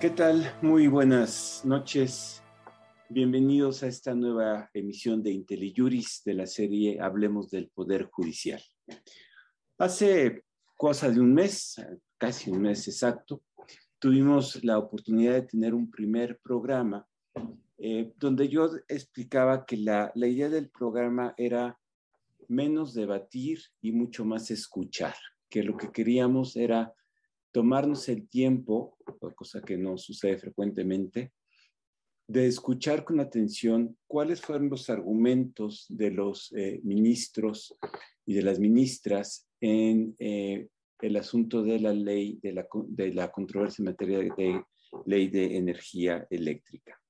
¿Qué tal? Muy buenas noches. Bienvenidos a esta nueva emisión de IntelliJuris de la serie Hablemos del Poder Judicial. Hace cosa de un mes, casi un mes exacto, tuvimos la oportunidad de tener un primer programa eh, donde yo explicaba que la, la idea del programa era menos debatir y mucho más escuchar, que lo que queríamos era tomarnos el tiempo, cosa que no sucede frecuentemente, de escuchar con atención cuáles fueron los argumentos de los eh, ministros y de las ministras en eh, el asunto de la ley, de la, controversia en materia de ley de energía eléctrica.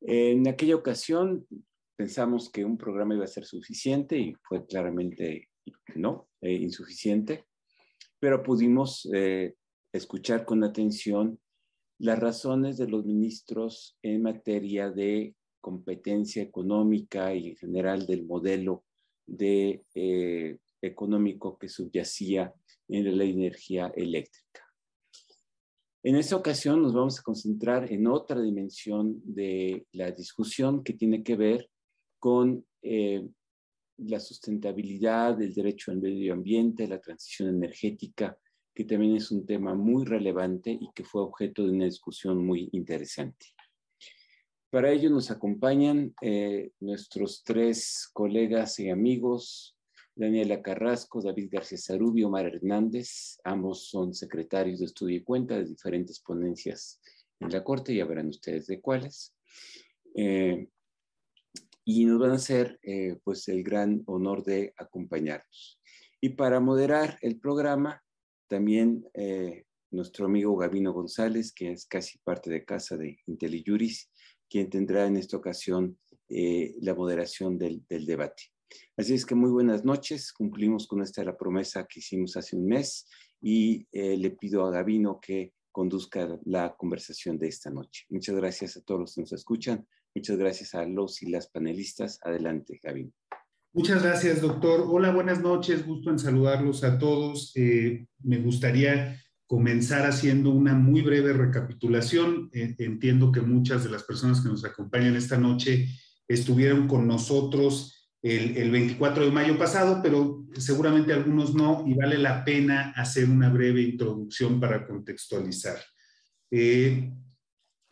En aquella ocasión pensamos que un programa iba a ser suficiente y fue claramente no, eh, insuficiente pero pudimos eh, escuchar con atención las razones de los ministros en materia de competencia económica y en general del modelo de, eh, económico que subyacía en la energía eléctrica. En esta ocasión nos vamos a concentrar en otra dimensión de la discusión que tiene que ver con eh, la sustentabilidad, el derecho al medio ambiente, la transición energética, que también es un tema muy relevante y que fue objeto de una discusión muy interesante. Para ello nos acompañan eh, nuestros tres colegas y amigos, Daniela Carrasco, David García Zarubio, Omar Hernández. Ambos son secretarios de estudio y cuenta de diferentes ponencias en la Corte, ya verán ustedes de cuáles. Eh, y nos van a hacer eh, pues el gran honor de acompañarnos. Y para moderar el programa, también eh, nuestro amigo Gabino González, que es casi parte de casa de IntelliJuris, quien tendrá en esta ocasión eh, la moderación del, del, debate. Así es que muy buenas noches, cumplimos con esta la promesa que hicimos hace un mes y le pido a Gabino que conduzca la conversación de esta noche. Muchas gracias a todos los que nos escuchan. Muchas gracias a los y las panelistas. Adelante, Javi. Muchas gracias, doctor. Hola, buenas noches. Gusto en saludarlos a todos. Eh, me gustaría comenzar haciendo una muy breve recapitulación. Eh, entiendo que muchas de las personas que nos acompañan esta noche estuvieron con nosotros el, el, 24 de mayo pasado, pero seguramente algunos no, y vale la pena hacer una breve introducción para contextualizar. Eh,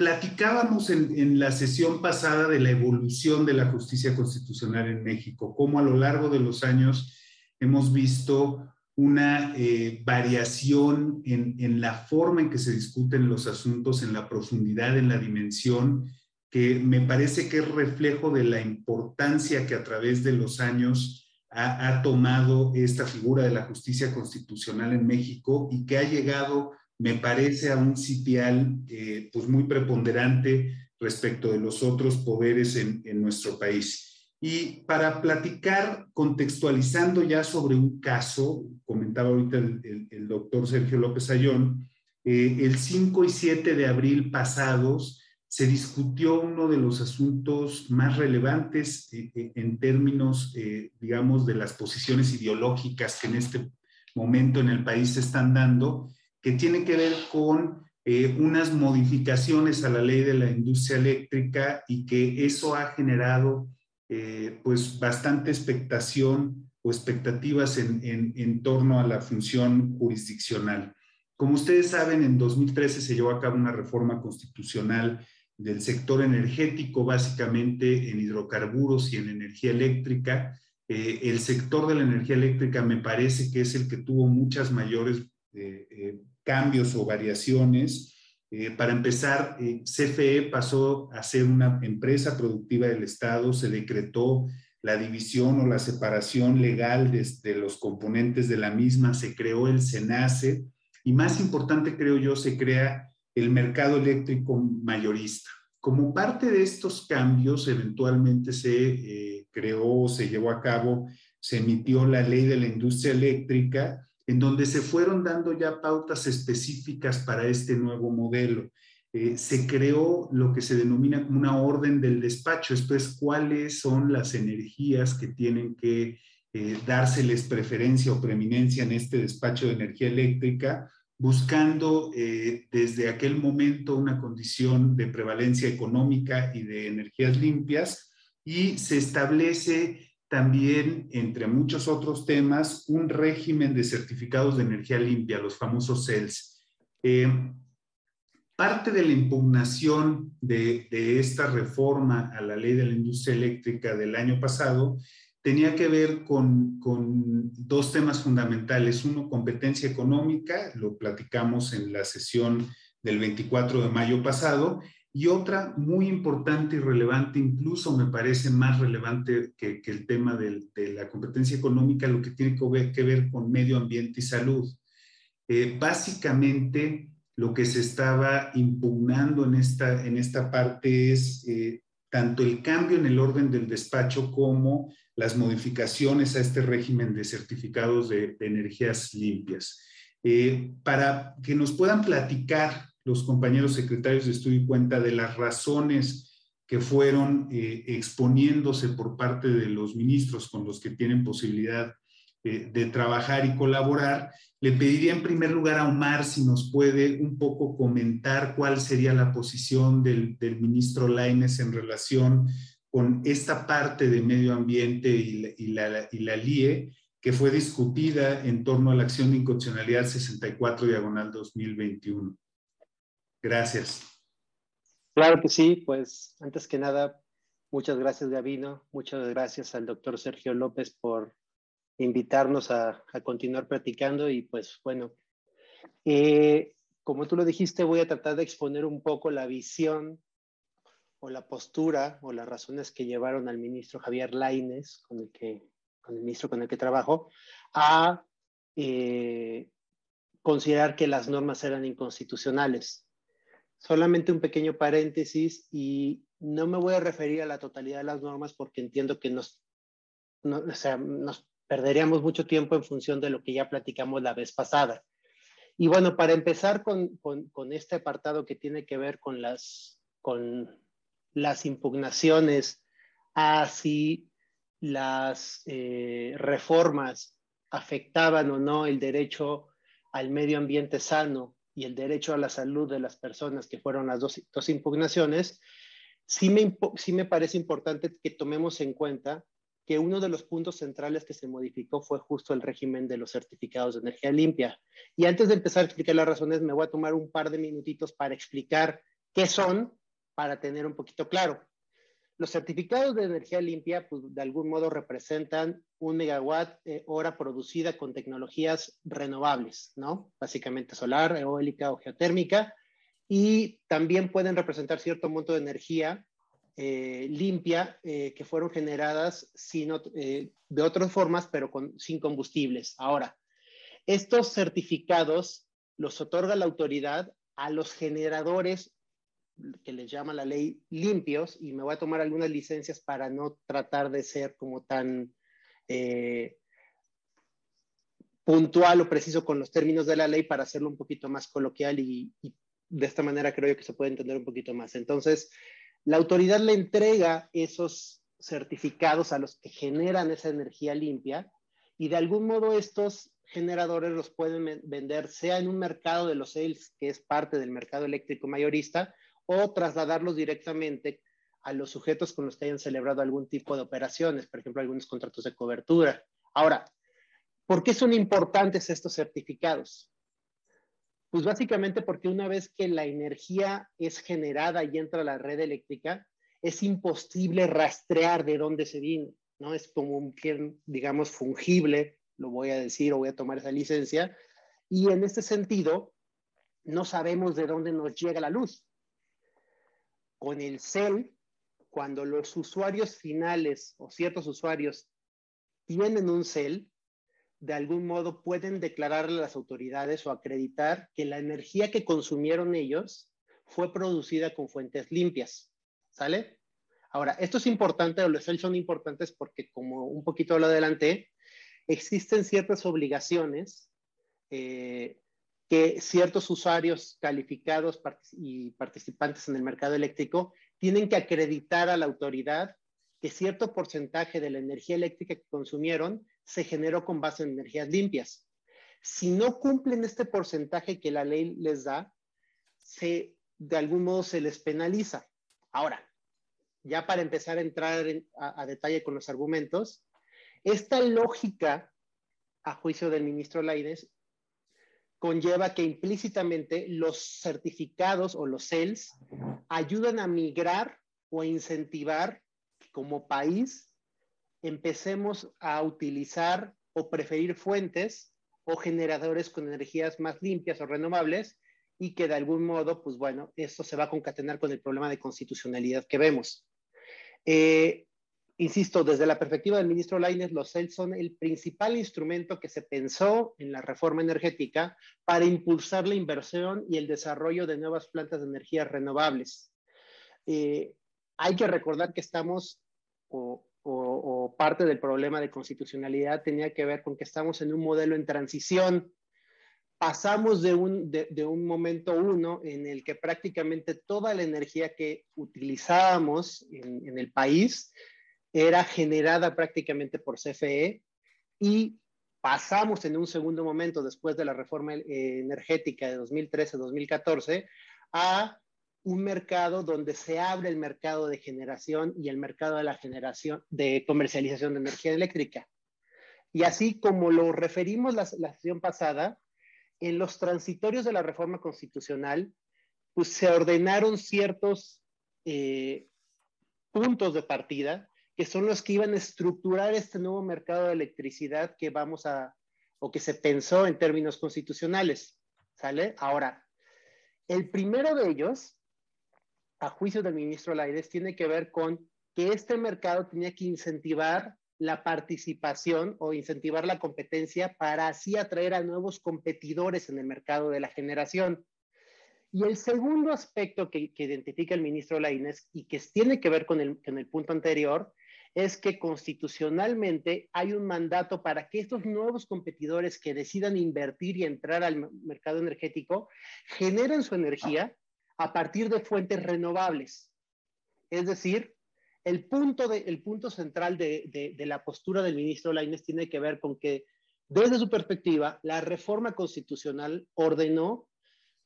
Platicábamos en, la sesión pasada de la evolución de la justicia constitucional en México, cómo a lo largo de los años hemos visto una eh, variación en, la forma en que se discuten los asuntos, en la profundidad, en la dimensión, que me parece que es reflejo de la importancia que a través de los años ha, ha tomado esta figura de la justicia constitucional en México y que ha llegado me parece a un sitial eh, pues muy preponderante respecto de los otros poderes en, en, nuestro país. Y para platicar, contextualizando ya sobre un caso, comentaba ahorita el, el, doctor Sergio López Ayón, eh, el 5 y 7 de abril pasados se discutió uno de los asuntos más relevantes eh, eh en términos, digamos, de las posiciones ideológicas que en este momento en el país se están dando, que tiene que ver con eh, unas modificaciones a la ley de la industria eléctrica y que eso ha generado eh, pues bastante expectación o expectativas en, en, torno a la función jurisdiccional. Como ustedes saben, en 2013 se llevó a cabo una reforma constitucional del sector energético, básicamente en hidrocarburos y en energía eléctrica. Eh, el sector de la energía eléctrica me parece que es el que tuvo muchas mayores eh, cambios o variaciones. Eh, para empezar, eh, CFE pasó a ser una empresa productiva del Estado, se decretó la división o la separación legal de, de, los componentes de la misma, se creó el SENACE y más importante creo yo, se crea el mercado eléctrico mayorista. Como parte de estos cambios, eventualmente se eh, creó, se llevó a cabo, se emitió la ley de la industria eléctrica, en donde se fueron dando ya pautas específicas para este nuevo modelo. Eh, se creó lo que se denomina como una orden del despacho, esto es cuáles son las energías que tienen que eh, dárseles preferencia o preeminencia en este despacho de energía eléctrica buscando eh, desde aquel momento una condición de prevalencia económica y de energías limpias y se establece también, entre muchos otros temas, un régimen de certificados de energía limpia, los famosos CELS. Eh, parte de la impugnación de, esta reforma a la ley de la industria eléctrica del año pasado tenía que ver con, con, dos temas fundamentales. Uno, competencia económica, lo platicamos en la sesión del 24 de mayo pasado, y otra muy importante y relevante, incluso me parece más relevante que, el tema de la competencia económica, lo que tiene que ver, que ver con medio ambiente y salud. Eh, básicamente, lo que se estaba impugnando en esta, en esta parte es eh, tanto el cambio en el orden del despacho como las modificaciones a este régimen de certificados de, energías limpias. Eh, para que nos puedan platicar los compañeros secretarios de estudio y cuenta de las razones que fueron eh, exponiéndose por parte de los ministros con los que tienen posibilidad eh, de trabajar y colaborar. Le pediría en primer lugar a Omar si nos puede un poco comentar cuál sería la posición del, ministro Laines en relación con esta parte de medio ambiente y la, LIE que fue discutida en torno a la acción de inconstitucionalidad 64 diagonal 2021. Gracias. Claro que sí, pues antes que nada, muchas gracias Gavino, muchas gracias al doctor Sergio López por invitarnos a, continuar platicando y pues bueno, eh, como tú lo dijiste, voy a tratar de exponer un poco la visión o la postura o las razones que llevaron al ministro Javier Laines, con el que, con el ministro con el que trabajo, a eh, considerar que las normas eran inconstitucionales solamente un pequeño paréntesis y no me voy a referir a la totalidad de las normas porque entiendo que nos, o sea, nos perderíamos mucho tiempo en función de lo que ya platicamos la vez pasada. Y bueno, para empezar con, con, este apartado que tiene que ver con las, con las impugnaciones a si las eh, reformas afectaban o no el derecho al medio ambiente sano y el derecho a la salud de las personas, que fueron las dos, impugnaciones, sí me, sí me parece importante que tomemos en cuenta que uno de los puntos centrales que se modificó fue justo el régimen de los certificados de energía limpia. Y antes de empezar a explicar las razones, me voy a tomar un par de minutitos para explicar qué son, para tener un poquito claro. Los certificados de energía limpia, pues, de algún modo representan un megawatt eh, hora producida con tecnologías renovables, ¿no? Básicamente solar, eólica o geotérmica. Y también pueden representar cierto monto de energía eh, limpia eh, que fueron generadas de otras formas, pero con, sin combustibles. Ahora, estos certificados los otorga la autoridad a los generadores que les llama la ley limpios y me voy a tomar algunas licencias para no tratar de ser como tan eh, puntual o preciso con los términos de la ley para hacerlo un poquito más coloquial y, de esta manera creo yo que se puede entender un poquito más. Entonces, la autoridad le entrega esos certificados a los que generan esa energía limpia y de algún modo estos generadores los pueden vender sea en un mercado de los sales, que es parte del mercado eléctrico mayorista, o trasladarlos directamente a los sujetos con los que hayan celebrado algún tipo de operaciones, por ejemplo, algunos contratos de cobertura. Ahora, ¿por qué son importantes estos certificados? Pues básicamente porque una vez que la energía es generada y entra a la red eléctrica, es imposible rastrear de dónde se viene, ¿no? Es como un bien, digamos, fungible, lo voy a decir o voy a tomar esa licencia, y en este sentido, no sabemos de dónde nos llega la luz con el CEL, cuando los usuarios finales o ciertos usuarios tienen un CEL, de algún modo pueden declararle a las autoridades o acreditar que la energía que consumieron ellos fue producida con fuentes limpias. ¿Sale? Ahora, esto es importante, los CEL son importantes porque, como un poquito lo adelanté, existen ciertas obligaciones eh, que ciertos usuarios calificados y participantes en el mercado eléctrico tienen que acreditar a la autoridad que cierto porcentaje de la energía eléctrica que consumieron se generó con base en energías limpias. Si no cumplen este porcentaje que la ley les da, se, de algún modo se les penaliza. Ahora, ya para empezar a entrar a, detalle con los argumentos, esta lógica, a juicio del ministro Laines, conlleva que implícitamente los certificados o los CELS ayudan a migrar o a incentivar como país empecemos a utilizar o preferir fuentes o generadores con energías más limpias o renovables y que de algún modo, pues bueno, esto se va a concatenar con el problema de constitucionalidad que vemos. Eh, insisto, desde la perspectiva del ministro Lainez, los CELS son el principal instrumento que se pensó en la reforma energética para impulsar la inversión y el desarrollo de nuevas plantas de energías renovables. Eh, hay que recordar que estamos, o, o, parte del problema de constitucionalidad tenía que ver con que estamos en un modelo en transición. Pasamos de un, de, de un momento uno en el que prácticamente toda la energía que utilizábamos en, en el país era generada prácticamente por CFE y pasamos en un segundo momento, después de la reforma eh, energética de 2013-2014, a un mercado donde se abre el mercado de generación y el mercado de la generación de comercialización de energía eléctrica. Y así como lo referimos la, la sesión pasada, en los transitorios de la reforma constitucional, pues se ordenaron ciertos eh, puntos de partida que son los que iban a estructurar este nuevo mercado de electricidad que vamos a, o que se pensó en términos constitucionales. ¿Sale? Ahora, el primero de ellos, a juicio del ministro Laires, tiene que ver con que este mercado tenía que incentivar la participación o incentivar la competencia para así atraer a nuevos competidores en el mercado de la generación. Y el segundo aspecto que, que identifica el ministro Laines y que tiene que ver con el, con el punto anterior es que constitucionalmente hay un mandato para que estos nuevos competidores que decidan invertir y entrar al mercado energético generen su energía a partir de fuentes renovables. Es decir, el punto, de, el punto central de, de, la postura del ministro Lainez tiene que ver con que, desde su perspectiva, la reforma constitucional ordenó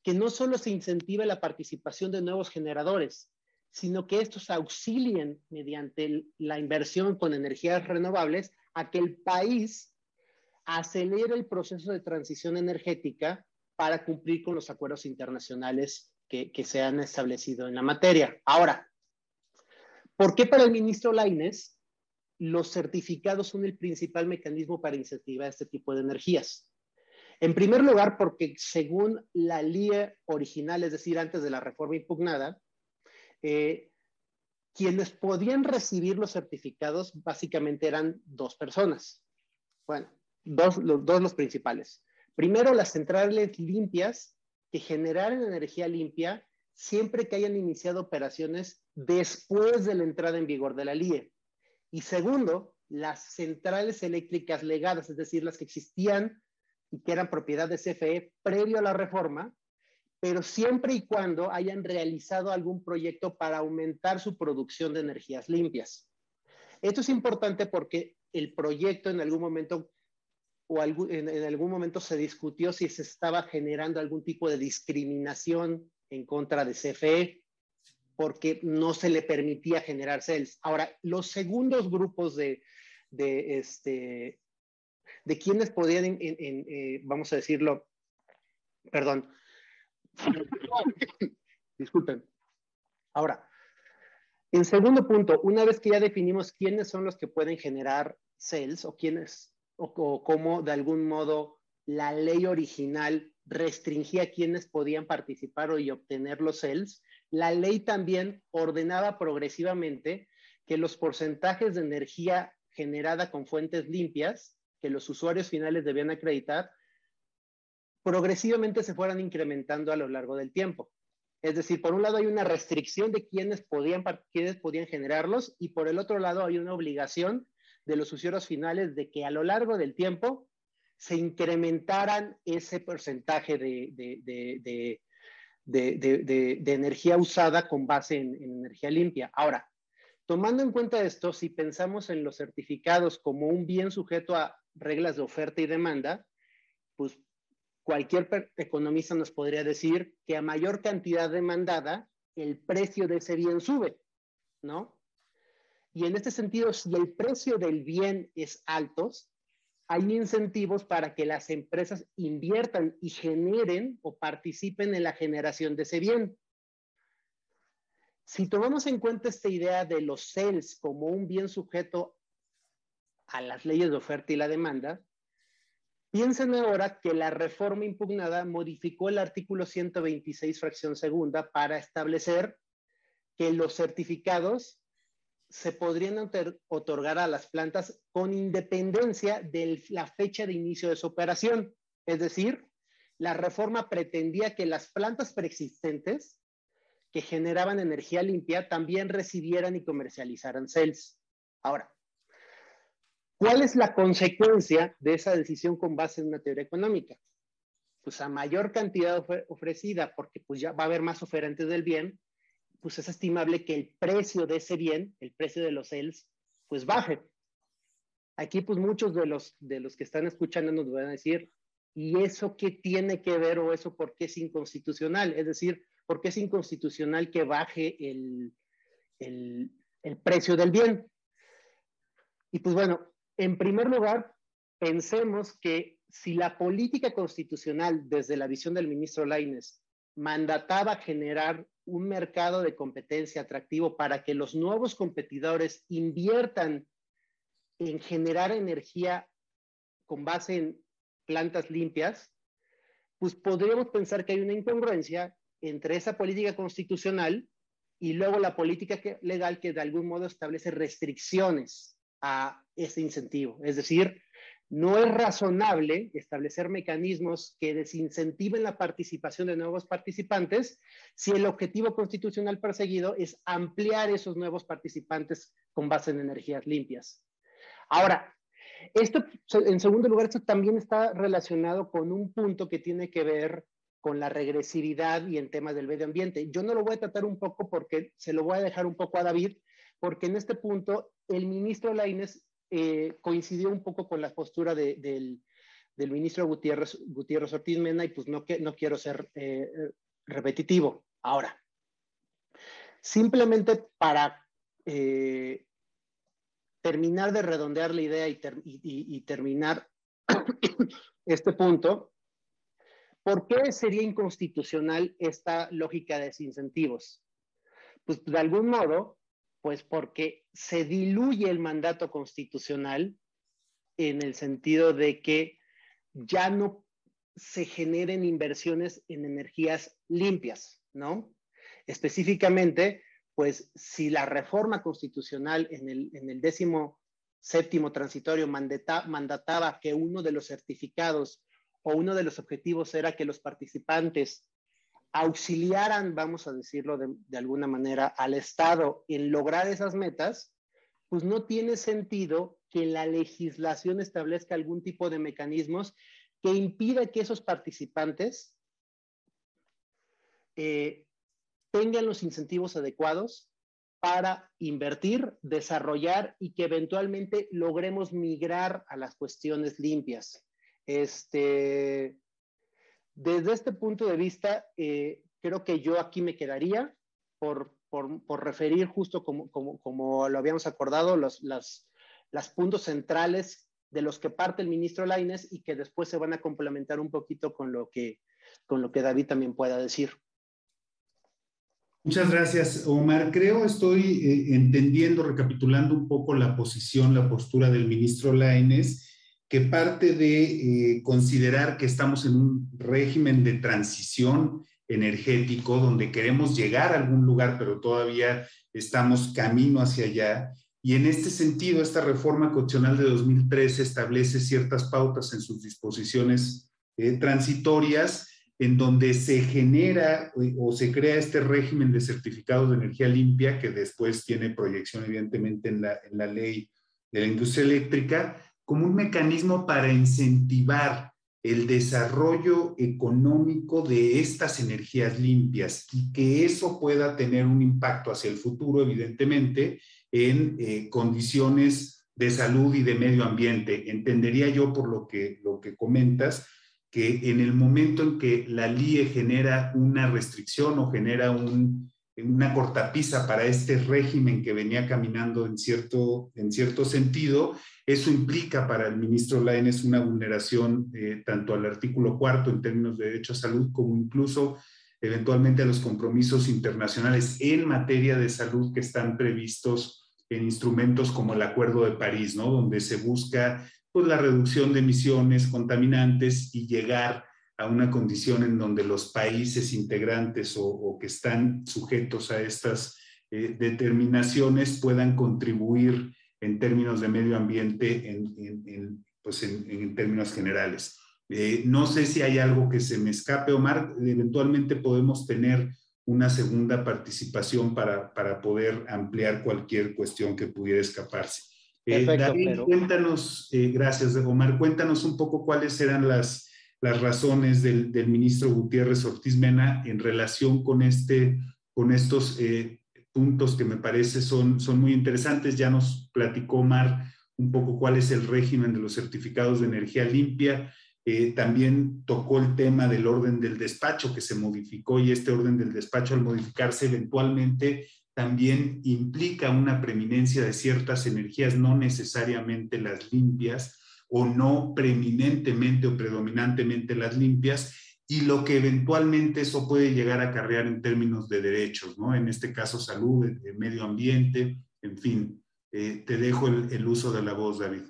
que no solo se incentive la participación de nuevos generadores, sino que estos auxilien mediante la inversión con energías renovables a que el país acelere el proceso de transición energética para cumplir con los acuerdos internacionales que, que se han establecido en la materia. Ahora, ¿por qué para el ministro Laines los certificados son el principal mecanismo para incentivar este tipo de energías? En primer lugar, porque según la LIE original, es decir, antes de la reforma impugnada, eh, quienes podían recibir los certificados básicamente eran dos personas. Bueno, dos los, dos los principales. Primero, las centrales limpias que generaran energía limpia siempre que hayan iniciado operaciones después de la entrada en vigor de la LIE. Y segundo, las centrales eléctricas legadas, es decir, las que existían y que eran propiedad de CFE previo a la reforma, pero siempre y cuando hayan realizado algún proyecto para aumentar su producción de energías limpias. Esto es importante porque el proyecto en algún momento o en, algún momento se discutió si se estaba generando algún tipo de discriminación en contra de CFE porque no se le permitía generar CELS. Ahora, los segundos grupos de, de, este, de quienes podían, eh, vamos a decirlo, perdón, Disculpen. Ahora, en segundo punto, una vez que ya definimos quiénes son los que pueden generar cells o quiénes o, cómo de algún modo la ley original restringía quiénes podían participar y obtener los cells, la ley también ordenaba progresivamente que los porcentajes de energía generada con fuentes limpias que los usuarios finales debían acreditar progresivamente se fueran incrementando a lo largo del tiempo. Es decir, por un lado hay una restricción de quiénes podían, quiénes podían generarlos y por el otro lado hay una obligación de los usuarios finales de que a lo largo del tiempo se incrementaran ese porcentaje de, de, de, de energía usada con base en, en energía limpia. Ahora, tomando en cuenta esto, si pensamos en los certificados como un bien sujeto a reglas de oferta y demanda, pues cualquier economista nos podría decir que a mayor cantidad demandada, el precio de ese bien sube, ¿no? Y en este sentido, si el precio del bien es alto, hay incentivos para que las empresas inviertan y generen o participen en la generación de ese bien. Si tomamos en cuenta esta idea de los CELS como un bien sujeto a las leyes de oferta y la demanda, piensen ahora que la reforma impugnada modificó el artículo 126, fracción segunda, para establecer que los certificados se podrían otorgar a las plantas con independencia de la fecha de inicio de su operación. Es decir, la reforma pretendía que las plantas preexistentes que generaban energía limpia también recibieran y comercializaran CELS. Ahora, ¿cuál es la consecuencia de esa decisión con base en una teoría económica? Pues a mayor cantidad ofrecida, porque pues ya va a haber más oferentes del bien, pues es estimable que el precio de ese bien, el precio de los CELS, pues baje. Aquí pues muchos de los, de los que están escuchando nos van a decir, ¿y eso qué tiene que ver o eso por qué es inconstitucional? Es decir, ¿por qué es inconstitucional que baje el, el, el precio del bien? Y pues bueno, en primer lugar, pensemos que si la política constitucional desde la visión del ministro Laines mandataba generar un mercado de competencia atractivo para que los nuevos competidores inviertan en generar energía con base en plantas limpias, pues podríamos pensar que hay una incongruencia entre esa política constitucional y luego la política legal que de algún modo establece restricciones a ese incentivo. Es decir, no es razonable establecer mecanismos que desincentiven la participación de nuevos participantes si el objetivo constitucional perseguido es ampliar esos nuevos participantes con base en energías limpias. Ahora, esto, en segundo lugar, esto también está relacionado con un punto que tiene que ver con la regresividad y en temas del medio ambiente. Yo no lo voy a tratar un poco porque se lo voy a dejar un poco a David, porque en este punto el ministro Laines eh, coincidió un poco con la postura del, ministro Gutiérrez, Gutiérrez Ortiz Mena y pues no, no quiero ser eh, repetitivo. Ahora, simplemente para eh, terminar de redondear la idea y, terminar este punto, ¿por qué sería inconstitucional esta lógica de desincentivos? Pues de algún modo, pues porque se diluye el mandato constitucional en el sentido de que ya no se generen inversiones en energías limpias, ¿no? Específicamente, pues si la reforma constitucional en el, décimo séptimo transitorio mandataba que uno de los certificados o uno de los objetivos era que los participantes auxiliaran, vamos a decirlo de, alguna manera, al Estado en lograr esas metas, pues no tiene sentido que la legislación establezca algún tipo de mecanismos que impida que esos participantes eh, tengan los incentivos adecuados para invertir, desarrollar y que eventualmente logremos migrar a las cuestiones limpias. Este, desde este punto de vista, eh, creo que yo aquí me quedaría por, referir justo como, lo habíamos acordado, los puntos centrales de los que parte el ministro Laines y que después se van a complementar un poquito con lo que, con lo que David también pueda decir. Muchas gracias, Omar. Creo estoy eh, entendiendo, recapitulando un poco la posición, la postura del ministro Laines que parte de eh, considerar que estamos en un régimen de transición energético donde queremos llegar a algún lugar, pero todavía estamos camino hacia allá. Y en este sentido, esta reforma constitucional de 2013 establece ciertas pautas en sus disposiciones eh, transitorias en donde se genera o, o se crea este régimen de certificados de energía limpia que después tiene proyección evidentemente en la, en la ley de la industria eléctrica, como un mecanismo para incentivar el desarrollo económico de estas energías limpias y que eso pueda tener un impacto hacia el futuro, evidentemente, en eh, condiciones de salud y de medio ambiente. Entendería yo por lo que, lo que comentas que en el momento en que la LIE genera una restricción o genera un, una cortapisa para este régimen que venía caminando en cierto, en cierto sentido, eso implica para el ministro Lainez una vulneración eh, tanto al artículo cuarto en términos de derecho a salud como incluso eventualmente a los compromisos internacionales en materia de salud que están previstos en instrumentos como el Acuerdo de París, ¿no? Donde se busca pues, la reducción de emisiones contaminantes y llegar a una condición en donde los países integrantes o, que están sujetos a estas eh, determinaciones puedan contribuir en términos de medio ambiente en, pues en, términos generales. Eh, no sé si hay algo que se me escape, Omar. Eventualmente podemos tener una segunda participación para, para poder ampliar cualquier cuestión que pudiera escaparse. Eh, David, cuéntanos, gracias Omar, cuéntanos un poco cuáles eran las, las razones del, ministro Gutiérrez Ortiz Mena en relación con, este, con estos eh, puntos que me parece son, son muy interesantes. Ya nos platicó Mar un poco cuál es el régimen de los certificados de energía limpia. Eh, también tocó el tema del orden del despacho que se modificó y este orden del despacho al modificarse eventualmente también implica una preeminencia de ciertas energías, no necesariamente las limpias, o no preeminentemente o predominantemente las limpias y lo que eventualmente eso puede llegar a acarrear en términos de derechos, ¿no? En este caso salud, medio ambiente, en fin. Eh, te dejo el, uso de la voz, David.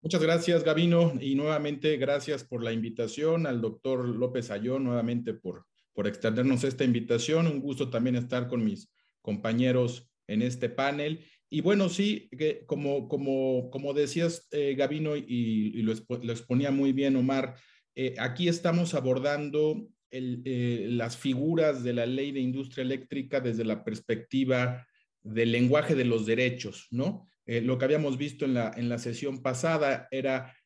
Muchas gracias, Gabino, y nuevamente gracias por la invitación al doctor López Ayón, nuevamente por, por extendernos esta invitación. Un gusto también estar con mis compañeros en este panel. Y bueno, sí, que como, como, como decías, eh, Gabino, y, lo, exponía muy bien Omar, eh, aquí estamos abordando eh, las figuras de la ley de industria eléctrica desde la perspectiva del lenguaje de los derechos, ¿no? lo que habíamos visto en la, en la sesión pasada era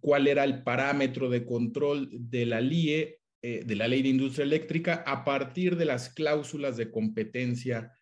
cuál era el parámetro de control de la LIE, de la ley de industria eléctrica, a partir de las cláusulas de competencia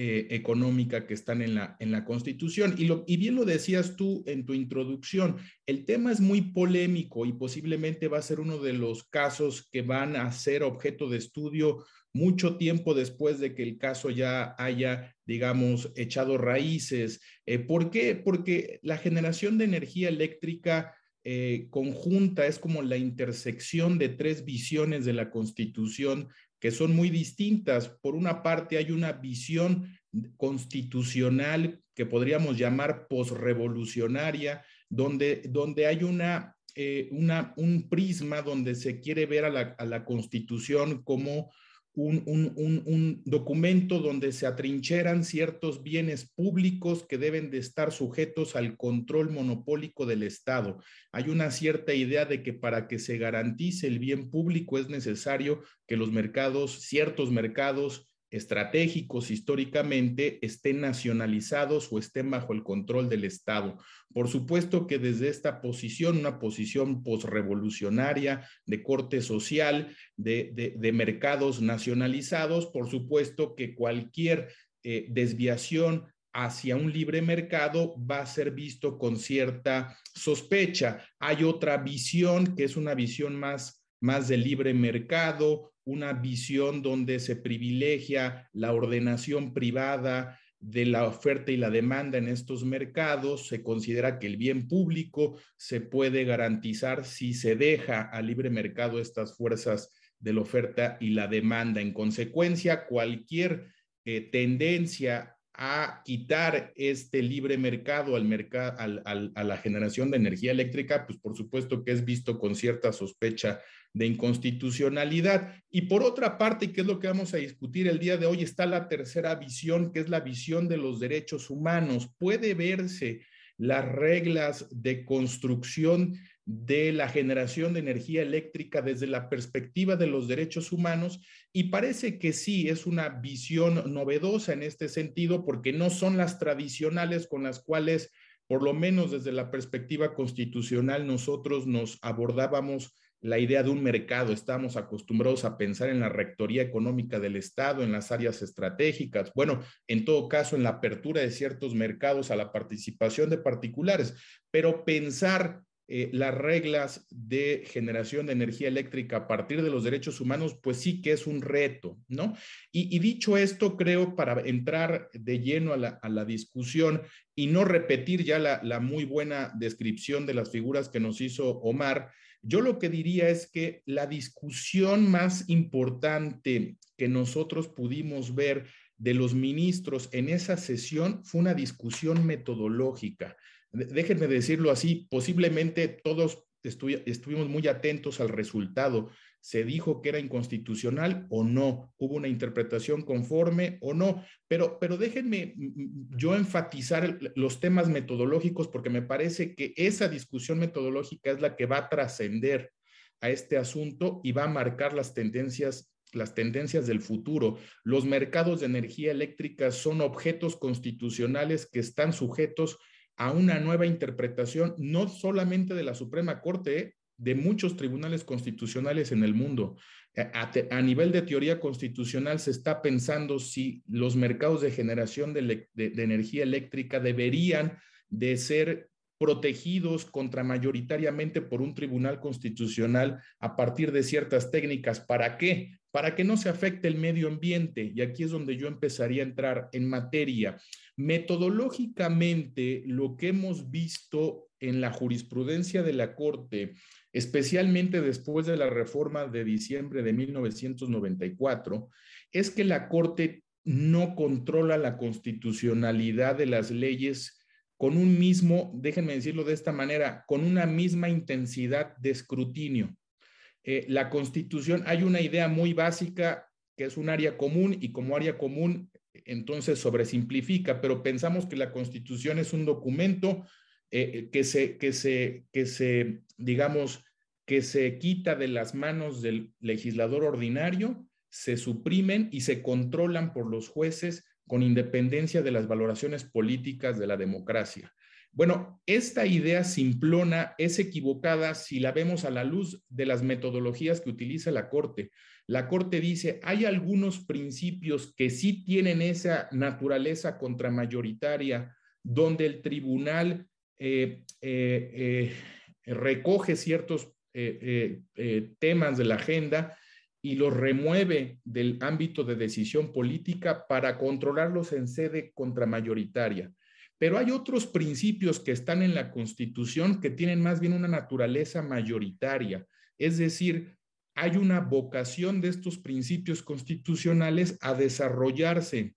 eh, económica que están en la, en la Constitución. Y, bien lo decías tú en tu introducción, el tema es muy polémico y posiblemente va a ser uno de los casos que van a ser objeto de estudio mucho tiempo después de que el caso ya haya, digamos, echado raíces. Eh, ¿Por qué? Porque la generación de energía eléctrica eh, conjunta es como la intersección de tres visiones de la Constitución que son muy distintas. Por una parte, hay una visión constitucional que podríamos llamar posrevolucionaria, donde, donde hay una, eh, un prisma donde se quiere ver a la, a la constitución como un, documento donde se atrincheran ciertos bienes públicos que deben de estar sujetos al control monopólico del Estado. Hay una cierta idea de que para que se garantice el bien público es necesario que los mercados, ciertos mercados, estratégicos históricamente estén nacionalizados o estén bajo el control del Estado. Por supuesto que desde esta posición, una posición posrevolucionaria de corte social, de, de, mercados nacionalizados, por supuesto que cualquier eh, desviación hacia un libre mercado va a ser visto con cierta sospecha. Hay otra visión que es una visión más, más de libre mercado, una visión donde se privilegia la ordenación privada de la oferta y la demanda en estos mercados, se considera que el bien público se puede garantizar si se deja a libre mercado estas fuerzas de la oferta y la demanda. En consecuencia, cualquier eh, tendencia a quitar este libre mercado al mercado a la generación de energía eléctrica, pues por supuesto que es visto con cierta sospecha de inconstitucionalidad. Y por otra parte, que es lo que vamos a discutir el día de hoy, está la tercera visión, que es la visión de los derechos humanos. Puede verse las reglas de construcción de la generación de energía eléctrica desde la perspectiva de los derechos humanos y parece que sí es una visión novedosa en este sentido porque no son las tradicionales con las cuales por lo menos desde la perspectiva constitucional nosotros nos abordábamos la idea de un mercado. Estamos acostumbrados a pensar en la rectoría económica del Estado, en las áreas estratégicas, bueno, en todo caso, en la apertura de ciertos mercados a la participación de particulares, pero pensar eh, las reglas de generación de energía eléctrica a partir de los derechos humanos, pues sí que es un reto, ¿no? Y, dicho esto, creo, para entrar de lleno a la, discusión y no repetir ya la, la, muy buena descripción de las figuras que nos hizo Omar, yo lo que diría es que la discusión más importante que nosotros pudimos ver de los ministros en esa sesión fue una discusión metodológica déjenme decirlo así, posiblemente todos estuvimos muy atentos al resultado. ¿Se dijo que era inconstitucional o no? ¿Hubo una interpretación conforme o no? Pero, pero déjenme yo enfatizar los temas metodológicos porque me parece que esa discusión metodológica es la que va a trascender a este asunto y va a marcar las tendencias las tendencias del futuro. Los mercados de energía eléctrica son objetos constitucionales que están sujetos a una nueva interpretación, no solamente de la Suprema Corte, de muchos tribunales constitucionales en el mundo. A, nivel de teoría constitucional se está pensando si los mercados de generación de, energía eléctrica deberían de ser protegidos contramayoritariamente por un tribunal constitucional a partir de ciertas técnicas. ¿Para qué? Para que no se afecte el medio ambiente. Y aquí es donde yo empezaría a entrar en materia. Metodológicamente, lo que hemos visto en la jurisprudencia de la Corte, especialmente después de la reforma de diciembre de 1994, es que la Corte no controla la constitucionalidad de las leyes con un mismo, déjenme decirlo de esta manera, con una misma intensidad de escrutinio. Eh, la constitución, hay una idea muy básica que es un área común y como área común entonces sobresimplifica, pero pensamos que la Constitución es un documento eh, que, se, que, se, que se, digamos, que se quita de las manos del legislador ordinario, se suprimen y se controlan por los jueces con independencia de las valoraciones políticas de la democracia. Bueno, esta idea simplona es equivocada si la vemos a la luz de las metodologías que utiliza la Corte. La Corte dice, hay algunos principios que sí tienen esa naturaleza contramayoritaria, donde el tribunal eh, eh, eh, recoge ciertos temas de la agenda y los remueve del ámbito de decisión política para controlarlos en sede contramayoritaria. Pero hay otros principios que están en la Constitución que tienen más bien una naturaleza mayoritaria, es decir, hay una vocación de estos principios constitucionales a desarrollarse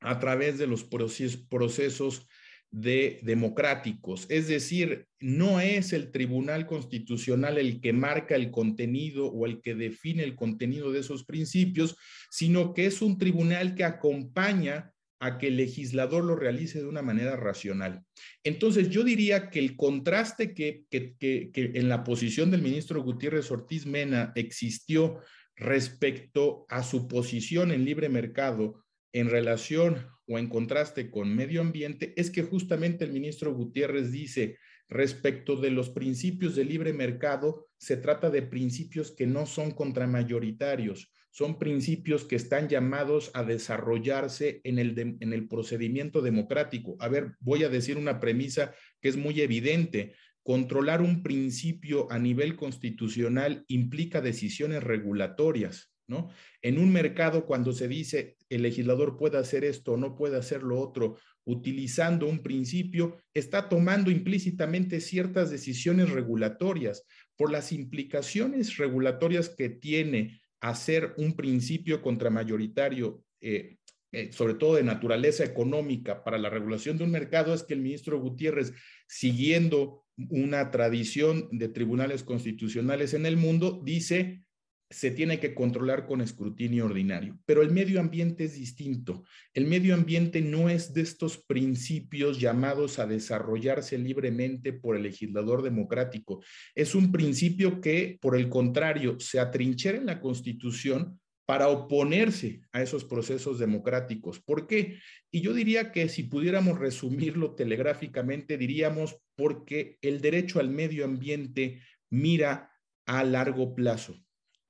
a través de los procesos de democráticos. Es decir, no es el Tribunal Constitucional el que marca el contenido o el que define el contenido de esos principios, sino que es un tribunal que acompaña a que el legislador lo realice de una manera racional. Entonces, yo diría que el contraste que, en la posición del ministro Gutiérrez Ortiz Mena existió respecto a su posición en libre mercado en relación o en contraste con medio ambiente es que justamente el ministro Gutiérrez dice respecto de los principios de libre mercado, se trata de principios que no son contramayoritarios, son principios que están llamados a desarrollarse en el, en el procedimiento democrático. A ver, voy a decir una premisa que es muy evidente. Controlar un principio a nivel constitucional implica decisiones regulatorias, ¿no? En un mercado, cuando se dice el legislador puede hacer esto o no puede hacer lo otro, utilizando un principio, está tomando implícitamente ciertas decisiones regulatorias por las implicaciones regulatorias que tiene hacer un principio contramayoritario, eh, eh, sobre todo de naturaleza económica, para la regulación de un mercado, es que el ministro Gutiérrez, siguiendo una tradición de tribunales constitucionales en el mundo, dice se tiene que controlar con escrutinio ordinario. Pero el medio ambiente es distinto. El medio ambiente no es de estos principios llamados a desarrollarse libremente por el legislador democrático. Es un principio que, por el contrario, se atrinchera en la Constitución para oponerse a esos procesos democráticos. ¿Por qué? Y yo diría que si pudiéramos resumirlo telegráficamente, diríamos porque el derecho al medio ambiente mira a largo plazo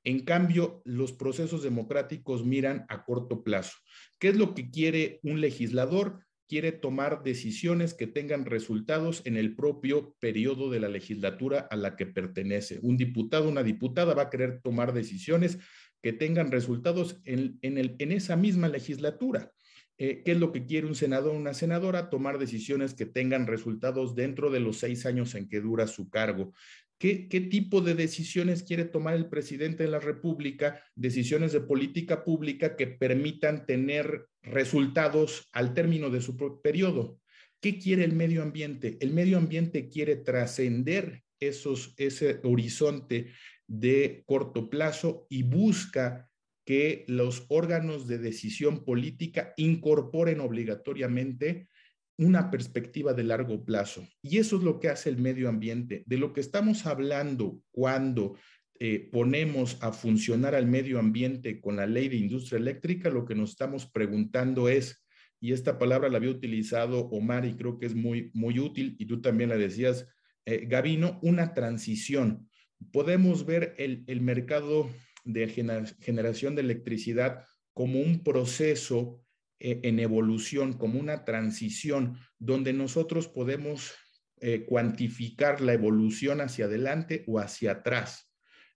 en cambio, los procesos democráticos miran a corto plazo. ¿Qué es lo que quiere un legislador? quiere tomar decisiones que tengan resultados en el propio periodo de la legislatura a la que pertenece. Un diputado, una diputada va a querer tomar decisiones que tengan resultados en, el, en esa misma legislatura. Eh, ¿Qué es lo que quiere un senador o una senadora? Tomar decisiones que tengan resultados dentro de los seis años en que dura su cargo. ¿Qué, ¿Qué, tipo de decisiones quiere tomar el presidente de la República? Decisiones de política pública que permitan tener resultados al término de su periodo. ¿Qué quiere el medio ambiente? El medio ambiente quiere trascender ese horizonte de corto plazo y busca que los órganos de decisión política incorporen obligatoriamente una perspectiva de largo plazo. Y eso es lo que hace el medio ambiente. De lo que estamos hablando cuando eh, ponemos a funcionar al medio ambiente con la ley de industria eléctrica, lo que nos estamos preguntando es, y esta palabra la había utilizado Omar y creo que es muy, muy útil, y tú también la decías, eh, Gavino, una transición. Podemos ver el, el mercado de generación de electricidad como un proceso en evolución, como una transición, donde nosotros podemos eh, cuantificar la evolución hacia adelante o hacia atrás.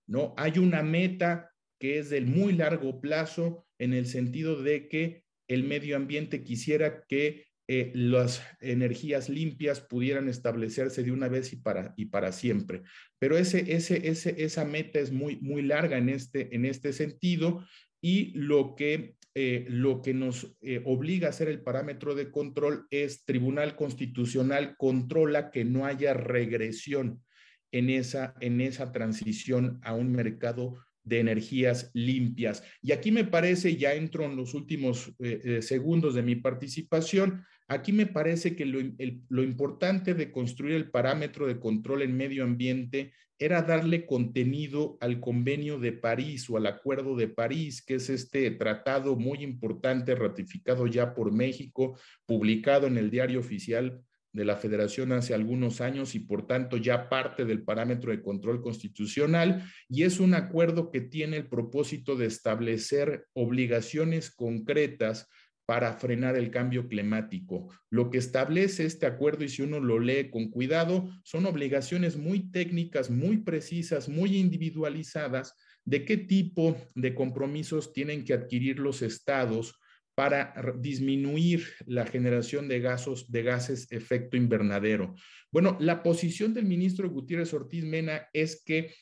¿no? Hay una meta que es del muy largo plazo en el sentido de que el medio ambiente quisiera que eh, las energías limpias pudieran establecerse de una vez y para, y para siempre. Pero ese, ese, ese, esa meta es muy, muy larga en este, en este sentido y lo que, eh, lo que nos eh, obliga a hacer el parámetro de control es Tribunal Constitucional controla que no haya regresión en esa, en esa transición a un mercado de energías limpias. Y aquí me parece, ya entro en los últimos segundos de mi participación, Aquí me parece que lo, importante de construir el parámetro de control en medio ambiente era darle contenido al convenio de París o al acuerdo de París, que es este tratado muy importante ratificado ya por México, publicado en el diario oficial de la Federación hace algunos años y por tanto ya parte del parámetro de control constitucional y es un acuerdo que tiene el propósito de establecer obligaciones concretas para frenar el cambio climático. Lo que establece este acuerdo, y si uno lo lee con cuidado, son obligaciones muy técnicas, muy precisas, muy individualizadas de qué tipo de compromisos tienen que adquirir los estados para disminuir la generación de, gases, de gases efecto invernadero. Bueno, la posición del ministro Gutiérrez Ortiz Mena es que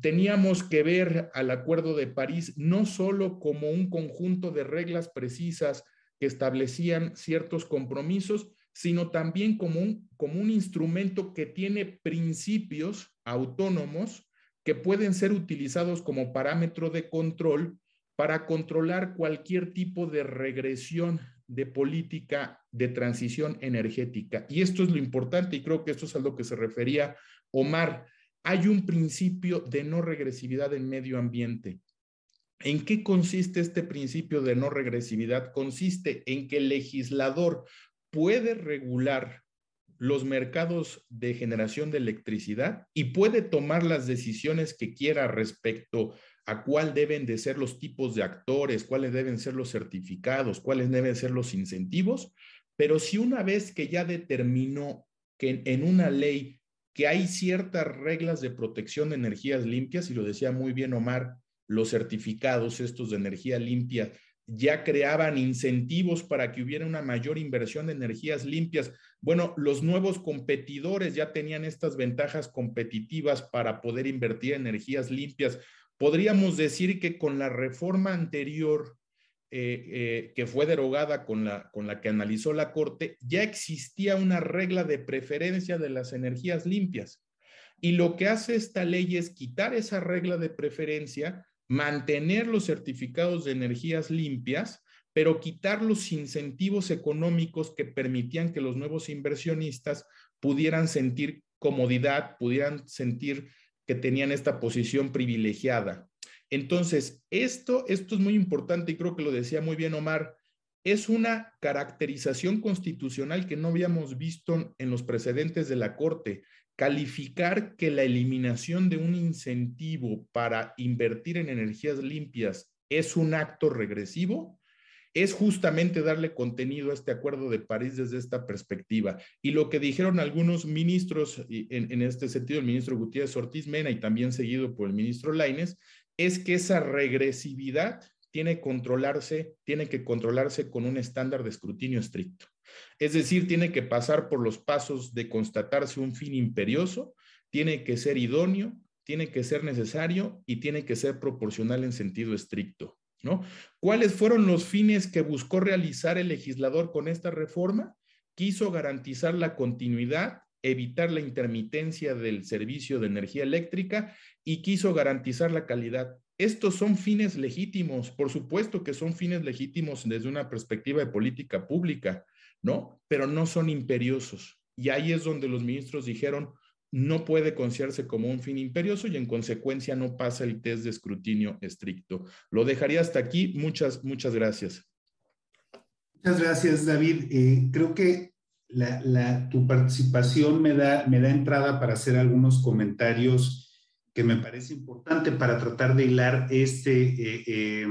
teníamos que ver al Acuerdo de París no solo como un conjunto de reglas precisas que establecían ciertos compromisos, sino también como un, como un instrumento que tiene principios autónomos que pueden ser utilizados como parámetro de control para controlar cualquier tipo de regresión de política de transición energética. Y esto es lo importante y creo que esto es a lo que se refería Omar. Hay un principio de no regresividad en medio ambiente. ¿En qué consiste este principio de no regresividad? Consiste en que el legislador puede regular los mercados de generación de electricidad y puede tomar las decisiones que quiera respecto a cuál deben de ser los tipos de actores, cuáles deben ser los certificados, cuáles deben ser los incentivos, pero si una vez que ya determinó que en una ley que hay ciertas reglas de protección de energías limpias, y lo decía muy bien Omar, los certificados estos de energía limpia ya creaban incentivos para que hubiera una mayor inversión de energías limpias. Bueno, los nuevos competidores ya tenían estas ventajas competitivas para poder invertir en energías limpias. Podríamos decir que con la reforma anterior, eh, eh, que fue derogada con la, con la que analizó la Corte, ya existía una regla de preferencia de las energías limpias. Y lo que hace esta ley es quitar esa regla de preferencia, mantener los certificados de energías limpias, pero quitar los incentivos económicos que permitían que los nuevos inversionistas pudieran sentir comodidad, pudieran sentir que tenían esta posición privilegiada. Entonces, esto, esto es muy importante y creo que lo decía muy bien Omar, es una caracterización constitucional que no habíamos visto en los precedentes de la Corte. Calificar que la eliminación de un incentivo para invertir en energías limpias es un acto regresivo es justamente darle contenido a este acuerdo de París desde esta perspectiva. Y lo que dijeron algunos ministros, en, este sentido, el ministro Gutiérrez Ortiz Mena y también seguido por el ministro Laines, es que esa regresividad tiene, controlarse, tiene que controlarse con un estándar de escrutinio estricto. Es decir, tiene que pasar por los pasos de constatarse un fin imperioso, tiene que ser idóneo, tiene que ser necesario y tiene que ser proporcional en sentido estricto. ¿Cuáles fueron los fines que buscó realizar el legislador con esta reforma? Quiso garantizar la continuidad, evitar la intermitencia del servicio de energía eléctrica y quiso garantizar la calidad. Estos son fines legítimos, por supuesto que son fines legítimos desde una perspectiva de política pública, ¿no? Pero no son imperiosos. Y ahí es donde los ministros dijeron, no puede considerarse como un fin imperioso y en consecuencia no pasa el test de escrutinio estricto. Lo dejaría hasta aquí. Muchas, muchas gracias. Muchas gracias, David. Eh, creo que tu participación me da, me da entrada para hacer algunos comentarios que me parece importante para tratar de hilar este, eh, eh,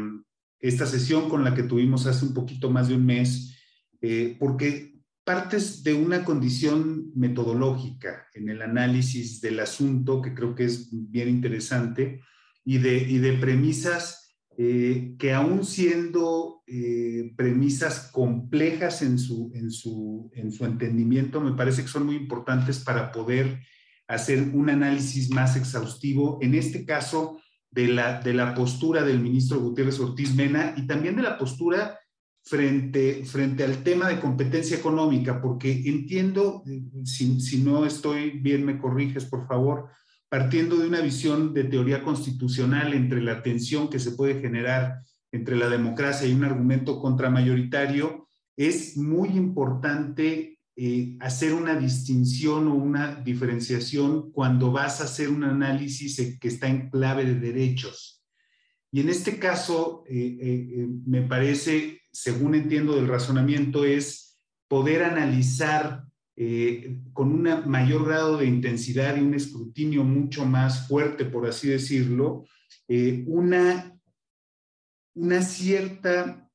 esta sesión con la que tuvimos hace un poquito más de un mes, porque partes de una condición metodológica en el análisis del asunto, que creo que es bien interesante, y de, y de premisas eh, que aún siendo eh, premisas complejas en su, en, su, en su entendimiento, me parece que son muy importantes para poder hacer un análisis más exhaustivo, en este caso, de la, de la postura del ministro Gutiérrez Ortiz Mena y también de la postura frente, frente al tema de competencia económica, porque entiendo, si, no estoy bien, me corriges, por favor, partiendo de una visión de teoría constitucional entre la tensión que se puede generar entre la democracia y un argumento contramayoritario, es muy importante eh, hacer una distinción o una diferenciación cuando vas a hacer un análisis que está en clave de derechos. Y en este caso, eh, eh, me parece según entiendo del razonamiento, es poder analizar eh, con un mayor grado de intensidad y un escrutinio mucho más fuerte, por así decirlo, eh, una, una cierta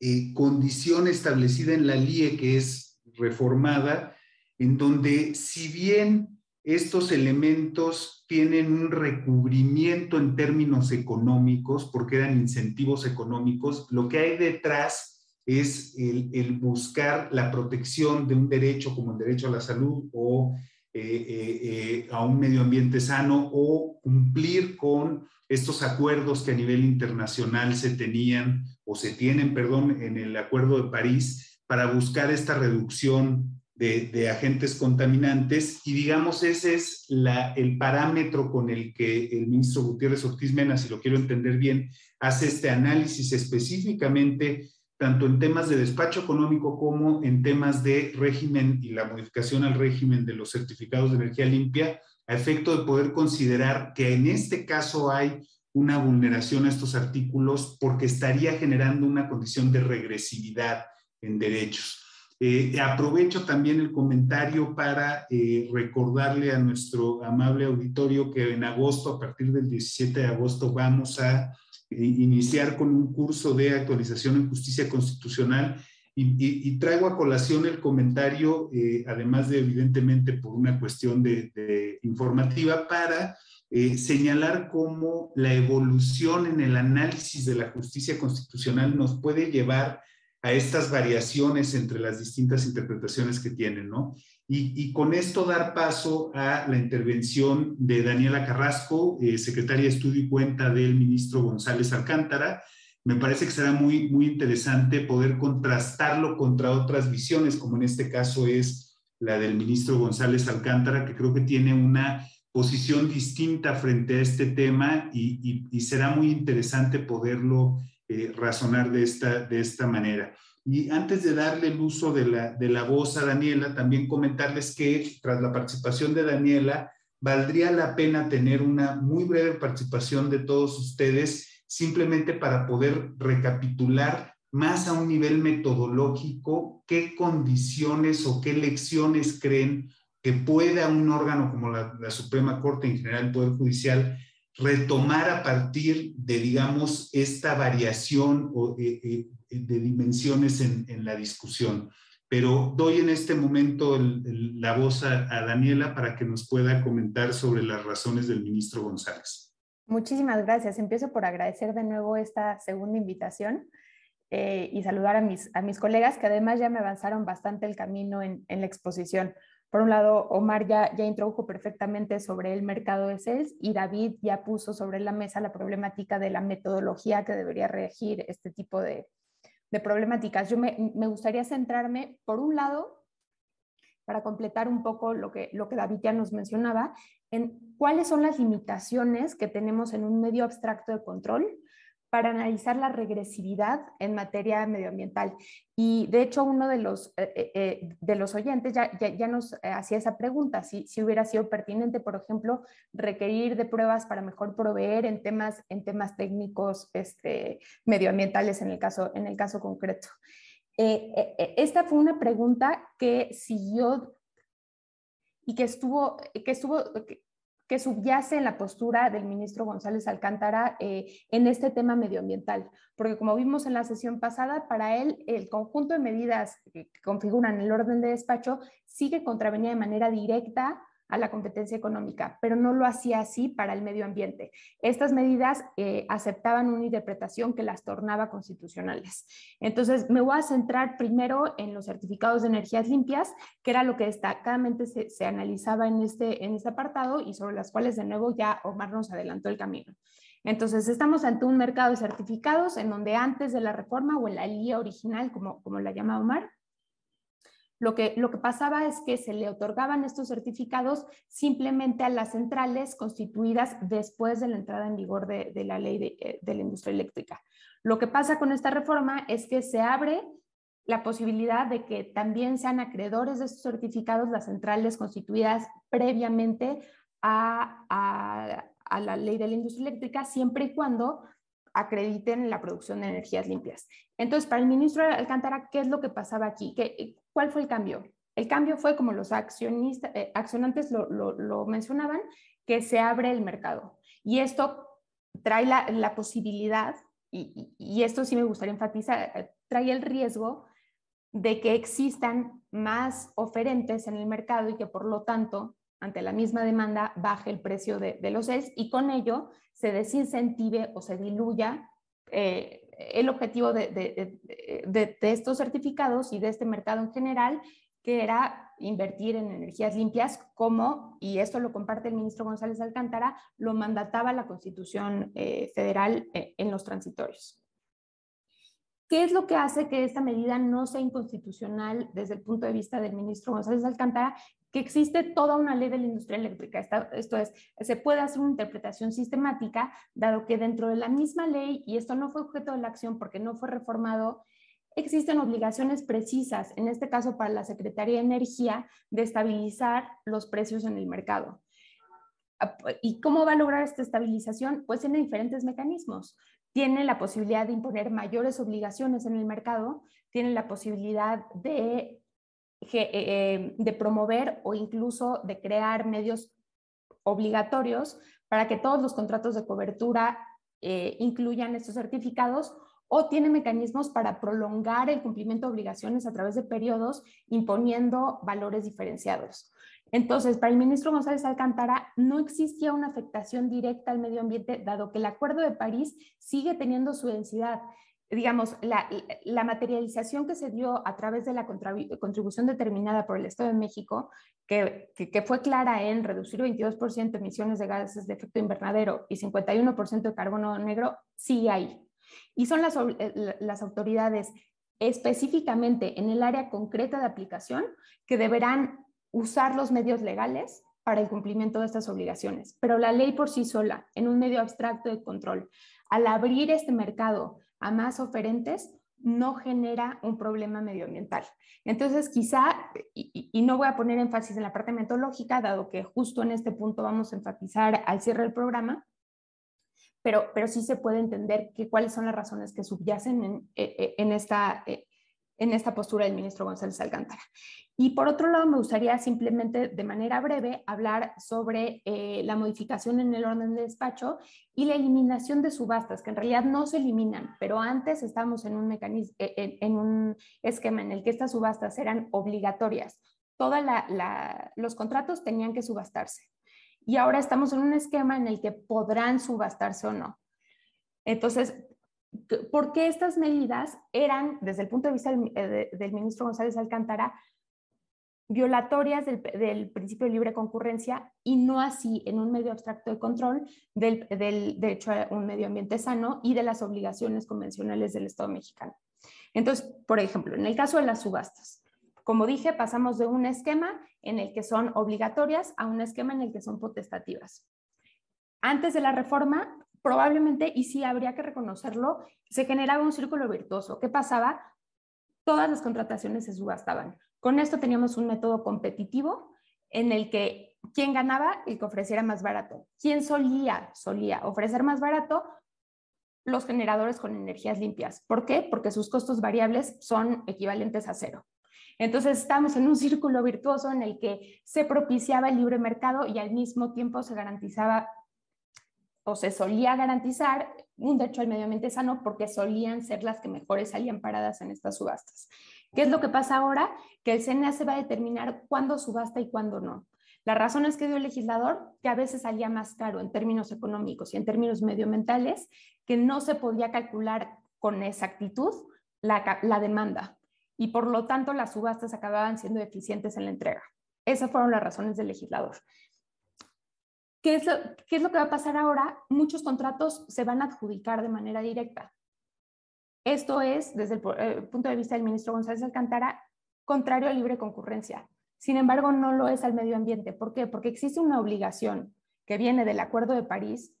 eh, condición establecida en la LIE que es reformada, en donde si bien estos elementos tienen un recubrimiento en términos económicos, porque eran incentivos económicos. Lo que hay detrás es el, buscar la protección de un derecho como el derecho a la salud o eh, eh, eh, a un medio ambiente sano o cumplir con estos acuerdos que a nivel internacional se tenían o se tienen, perdón, en el Acuerdo de París para buscar esta reducción de, agentes contaminantes y digamos ese es la, el parámetro con el que el ministro Gutiérrez Ortiz Mena, si lo quiero entender bien, hace este análisis específicamente tanto en temas de despacho económico como en temas de régimen y la modificación al régimen de los certificados de energía limpia, a efecto de poder considerar que en este caso hay una vulneración a estos artículos porque estaría generando una condición de regresividad en derechos. Eh, aprovecho también el comentario para eh, recordarle a nuestro amable auditorio que en agosto, a partir del 17 de agosto, vamos a eh, iniciar con un curso de actualización en justicia constitucional. Y, traigo a colación el comentario, además de evidentemente por una cuestión de, informativa, para señalar cómo la evolución en el análisis de la justicia constitucional nos puede llevar a estas variaciones entre las distintas interpretaciones que tienen, ¿no? Y, con esto dar paso a la intervención de Daniela Carrasco, eh, secretaria de Estudio y Cuenta del ministro González Alcántara. Me parece que será muy, muy interesante poder contrastarlo contra otras visiones, como en este caso es la del ministro González Alcántara, que creo que tiene una posición distinta frente a este tema y será muy interesante poderlo eh, razonar de esta, de esta manera. Y antes de darle el uso de la, de la voz a Daniela, también comentarles que tras la participación de Daniela, valdría la pena tener una muy breve participación de todos ustedes, simplemente para poder recapitular más a un nivel metodológico qué condiciones o qué lecciones creen que pueda un órgano como la, la Suprema Corte, en general el Poder Judicial, retomar a partir de, digamos, esta variación eh, eh, de dimensiones en, en, la discusión. Pero doy en este momento la voz a, Daniela para que nos pueda comentar sobre las razones del ministro González. Muchísimas gracias. Empiezo por agradecer de nuevo esta segunda invitación. Eh, y saludar a mis, a mis colegas que además ya me avanzaron bastante el camino en, en la exposición. Por un lado, Omar ya, ya introdujo perfectamente sobre el mercado de sales y David ya puso sobre la mesa la problemática de la metodología que debería regir este tipo de, de problemáticas. Yo me, me, gustaría centrarme, por un lado, para completar un poco lo que, lo que David ya nos mencionaba, en cuáles son las limitaciones que tenemos en un medio abstracto de control para analizar la regresividad en materia medioambiental. Y de hecho, uno de los, eh, eh, eh, de los oyentes ya, ya, nos hacía esa pregunta, si, si, hubiera sido pertinente, por ejemplo, requerir de pruebas para mejor proveer en temas, en temas técnicos este, medioambientales en el caso, en el caso concreto. esta fue una pregunta que siguió y que estuvo, que estuvo, subyace en la postura del ministro González Alcántara eh, en este tema medioambiental, porque como vimos en la sesión pasada, para él el conjunto de medidas que configuran el orden de despacho sigue contravenía de manera directa a la competencia económica, pero no lo hacía así para el medio ambiente. Estas medidas eh, aceptaban una interpretación que las tornaba constitucionales. Entonces, me voy a centrar primero en los certificados de energías limpias, que era lo que destacadamente se, se analizaba en este, en este apartado y sobre las cuales de nuevo ya Omar nos adelantó el camino. Entonces, estamos ante un mercado de certificados en donde antes de la reforma o en la guía original, como, como la llama Omar, lo que, lo que pasaba es que se le otorgaban estos certificados simplemente a las centrales constituidas después de la entrada en vigor de, la ley de, eh, de la industria eléctrica. Lo que pasa con esta reforma es que se abre la posibilidad de que también sean acreedores de estos certificados las centrales constituidas previamente a, la ley de la industria eléctrica, siempre y cuando acrediten la producción de energías limpias. Entonces, para el ministro Alcántara, ¿qué es lo que pasaba aquí? ¿Qué, ¿Cuál fue el cambio? El cambio fue, como los accionistas, eh, accionantes lo, mencionaban, que se abre el mercado. Y esto trae la, posibilidad, y, esto sí me gustaría enfatizar, eh, trae el riesgo de que existan más oferentes en el mercado y que por lo tanto, ante la misma demanda, baje el precio de, los CELS y con ello se desincentive o se diluya eh, el objetivo de, estos certificados y de este mercado en general, que era invertir en energías limpias, como, y esto lo comparte el ministro González Alcántara, lo mandataba la Constitución eh, Federal eh, en los transitorios. ¿Qué es lo que hace que esta medida no sea inconstitucional desde el punto de vista del ministro González Alcántara que existe toda una ley de la industria eléctrica. esto es, se puede hacer una interpretación sistemática, dado que dentro de la misma ley, y esto no fue objeto de la acción porque no fue reformado, existen obligaciones precisas, en este caso para la Secretaría de Energía, de estabilizar los precios en el mercado. ¿Y cómo va a lograr esta estabilización? Pues tiene diferentes mecanismos. Tiene la posibilidad de imponer mayores obligaciones en el mercado, tiene la posibilidad de eh, de promover o incluso de crear medios obligatorios para que todos los contratos de cobertura eh, incluyan estos certificados o tiene mecanismos para prolongar el cumplimiento de obligaciones a través de periodos imponiendo valores diferenciados. Entonces, para el ministro González Alcántara no existía una afectación directa al medio ambiente, dado que el Acuerdo de París sigue teniendo su densidad digamos, la, materialización que se dio a través de la contribución determinada por el Estado de México, que, fue clara en reducir 22% emisiones de gases de efecto invernadero y 51% de carbono negro, sigue ahí. Y son eh, las autoridades específicamente en el área concreta de aplicación que deberán usar los medios legales para el cumplimiento de estas obligaciones. Pero la ley por sí sola, en un medio abstracto de control, al abrir este mercado a más oferentes, no genera un problema medioambiental. Entonces, quizá, y, no voy a poner énfasis en la parte metodológica, dado que justo en este punto vamos a enfatizar al cierre del programa, pero, pero sí se puede entender que cuáles son las razones que subyacen en, e, e, esta, e, en esta postura del ministro González Alcántara. Y por otro lado, me gustaría simplemente de manera breve hablar sobre eh, la modificación en el orden de despacho y la eliminación de subastas, que en realidad no se eliminan, pero antes estábamos en un, mecanismo, eh, en, un esquema en el que estas subastas eran obligatorias. Todos los contratos tenían que subastarse. Y ahora estamos en un esquema en el que podrán subastarse o no. Entonces, ¿por qué estas medidas eran, desde el punto de vista del, eh, del ministro González Alcántara, violatorias del, principio de libre concurrencia y no así en un medio abstracto de control del, del, derecho a un medio ambiente sano y de las obligaciones convencionales del Estado mexicano. Entonces, por ejemplo, en el caso de las subastas, como dije, pasamos de un esquema en el que son obligatorias a un esquema en el que son potestativas. Antes de la reforma, probablemente, y sí habría que reconocerlo, se generaba un círculo virtuoso. ¿Qué pasaba? Todas las contrataciones se subastaban con esto teníamos un método competitivo en el que quien ganaba, el que ofreciera más barato. ¿Quién solía, solía ofrecer más barato? Los generadores con energías limpias. ¿Por qué? Porque sus costos variables son equivalentes a cero. Entonces estamos en un círculo virtuoso en el que se propiciaba el libre mercado y al mismo tiempo se garantizaba o se solía garantizar un derecho al medio ambiente sano porque solían ser las que mejores salían paradas en estas subastas. ¿Qué es lo que pasa ahora? Que el CNA se va a determinar cuándo subasta y cuándo no. La razón es que dio el legislador que a veces salía más caro en términos económicos y en términos medioambientales, que no se podía calcular con exactitud la, demanda y por lo tanto las subastas acababan siendo eficientes en la entrega. Esas fueron las razones del legislador. ¿Qué es, lo, ¿Qué es, lo, que va a pasar ahora? Muchos contratos se van a adjudicar de manera directa. Esto es, desde el eh, punto de vista del ministro González Alcántara, contrario a libre concurrencia. Sin embargo, no lo es al medio ambiente. ¿Por qué? Porque existe una obligación que viene del Acuerdo de París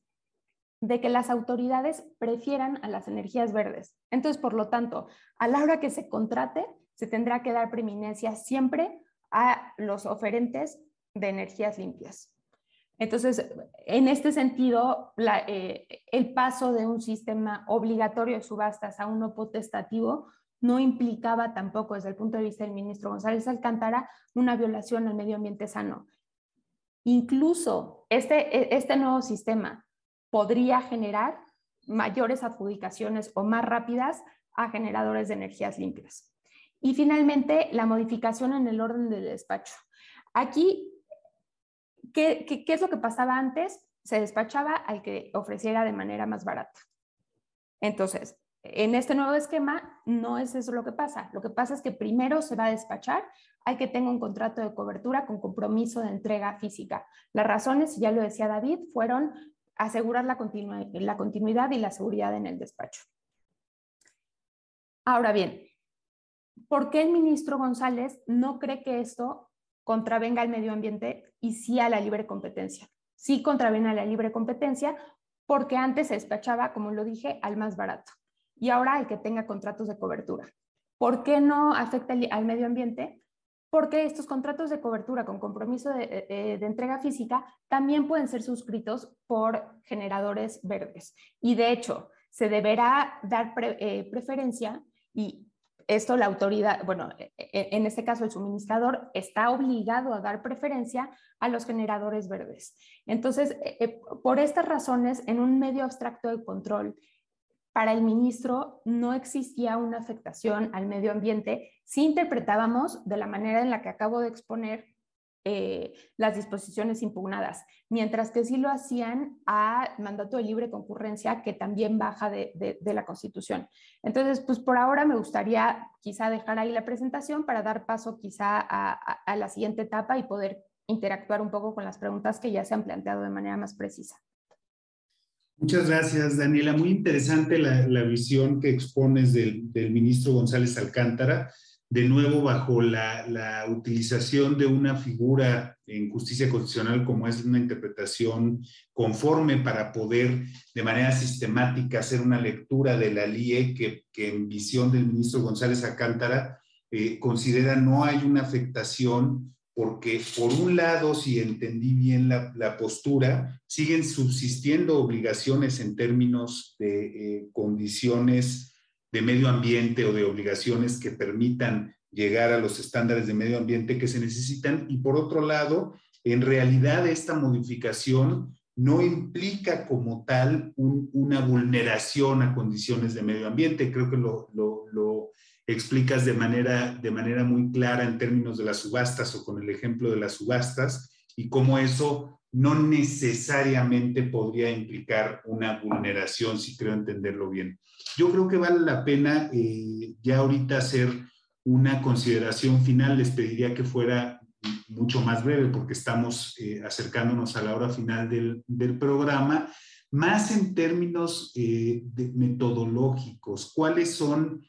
de que las autoridades prefieran a las energías verdes. Entonces, por lo tanto, a la hora que se contrate, se tendrá que dar preeminencia siempre a los oferentes de energías limpias. Entonces, en este sentido, eh, el paso de un sistema obligatorio de subastas a uno potestativo no implicaba tampoco, desde el punto de vista del ministro González Alcántara, una violación al medio ambiente sano. Incluso este, e, este nuevo sistema podría generar mayores adjudicaciones o más rápidas a generadores de energías limpias. Y finalmente, la modificación en el orden del despacho. Aquí ¿Qué, es lo que pasaba antes? Se despachaba al que ofreciera de manera más barata. Entonces, en este nuevo esquema no es eso lo que pasa. Lo que pasa es que primero se va a despachar al que tenga un contrato de cobertura con compromiso de entrega física. Las razones, ya lo decía David, fueron asegurar la, la continuidad y la seguridad en el despacho. Ahora bien, ¿por qué el ministro González no cree que esto contravenga al medio ambiente y sí a la libre competencia. Sí contraviene a la libre competencia porque antes se despachaba, como lo dije, al más barato y ahora al que tenga contratos de cobertura. ¿Por qué no afecta al medio ambiente? Porque estos contratos de cobertura con compromiso de, eh, eh, entrega física también pueden ser suscritos por generadores verdes. Y de hecho, se deberá dar eh, preferencia y esto la autoridad, bueno, e, e, en este caso el suministrador está obligado a dar preferencia a los generadores verdes. Entonces, e, por estas razones, en un medio abstracto de control, para el ministro no existía una afectación al medio ambiente si interpretábamos de la manera en la que acabo de exponer eh, las disposiciones impugnadas, mientras que sí lo hacían a mandato de libre concurrencia, que también baja de, la Constitución. Entonces, pues por ahora me gustaría quizá dejar ahí la presentación para dar paso quizá a, la siguiente etapa y poder interactuar un poco con las preguntas que ya se han planteado de manera más precisa. Muchas gracias, Daniela. Muy interesante la, visión que expones del, del ministro González Alcántara de nuevo bajo la, utilización de una figura en justicia constitucional como es una interpretación conforme para poder de manera sistemática hacer una lectura de la LIE que, en visión del ministro González Acántara eh, considera no hay una afectación porque por un lado, si entendí bien la, postura, siguen subsistiendo obligaciones en términos de eh, condiciones de medio ambiente o de obligaciones que permitan llegar a los estándares de medio ambiente que se necesitan. Y por otro lado, en realidad esta modificación no implica como tal una vulneración a condiciones de medio ambiente. Creo que lo, lo, explicas de manera, de manera muy clara en términos de las subastas o con el ejemplo de las subastas y cómo eso no necesariamente podría implicar una vulneración, si creo entenderlo bien. Yo creo que vale la pena eh, ya ahorita hacer una consideración final. Les pediría que fuera mucho más breve porque estamos eh, acercándonos a la hora final del, programa, más en términos eh, metodológicos. ¿Cuáles son,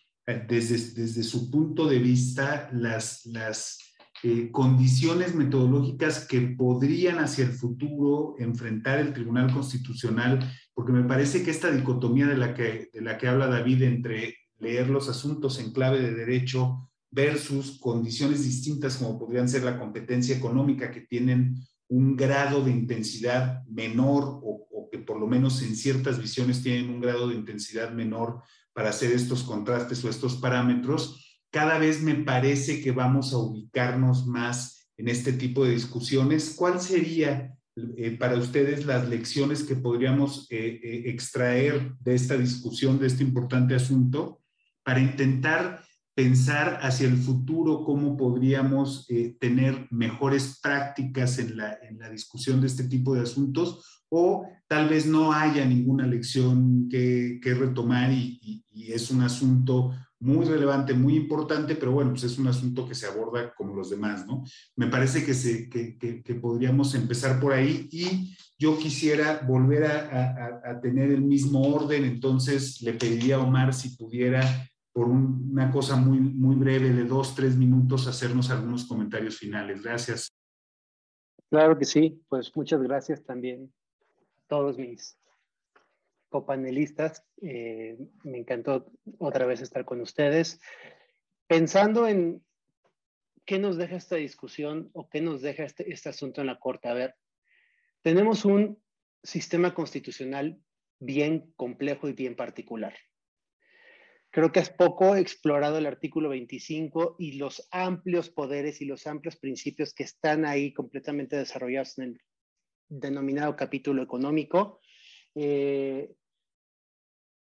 desde, su punto de vista, las, condiciones metodológicas que podrían hacia el futuro enfrentar el Tribunal Constitucional, porque me parece que esta dicotomía de la que, de la que habla David entre leer los asuntos en clave de derecho versus condiciones distintas como podrían ser la competencia económica que tienen un grado de intensidad menor o, o, que por lo menos en ciertas visiones tienen un grado de intensidad menor para hacer estos contrastes o estos parámetros, cada vez me parece que vamos a ubicarnos más en este tipo de discusiones. ¿Cuál sería eh, para ustedes las lecciones que podríamos eh, eh, extraer de esta discusión, de este importante asunto, para intentar pensar hacia el futuro cómo podríamos tener mejores prácticas en la, en la, discusión de este tipo de asuntos o tal vez no haya ninguna lección que, que retomar y, y, es un asunto muy relevante, muy importante, pero bueno, pues es un asunto que se aborda como los demás, ¿no? Me parece que, se, que, podríamos empezar por ahí y yo quisiera volver a, a, tener el mismo orden, entonces le pediría a Omar si pudiera, por una cosa muy, muy breve de dos, tres minutos, hacernos algunos comentarios finales. Gracias. Claro que sí, pues muchas gracias también a todos mis copanelistas. Eh, me encantó otra vez estar con ustedes. Pensando en qué nos deja esta discusión o qué nos deja este, este asunto en la Corte. A ver, tenemos un sistema constitucional bien complejo y bien particular. Creo que es poco explorado el artículo 25 y los amplios poderes y los amplios principios que están ahí completamente desarrollados en el denominado capítulo económico. Eh,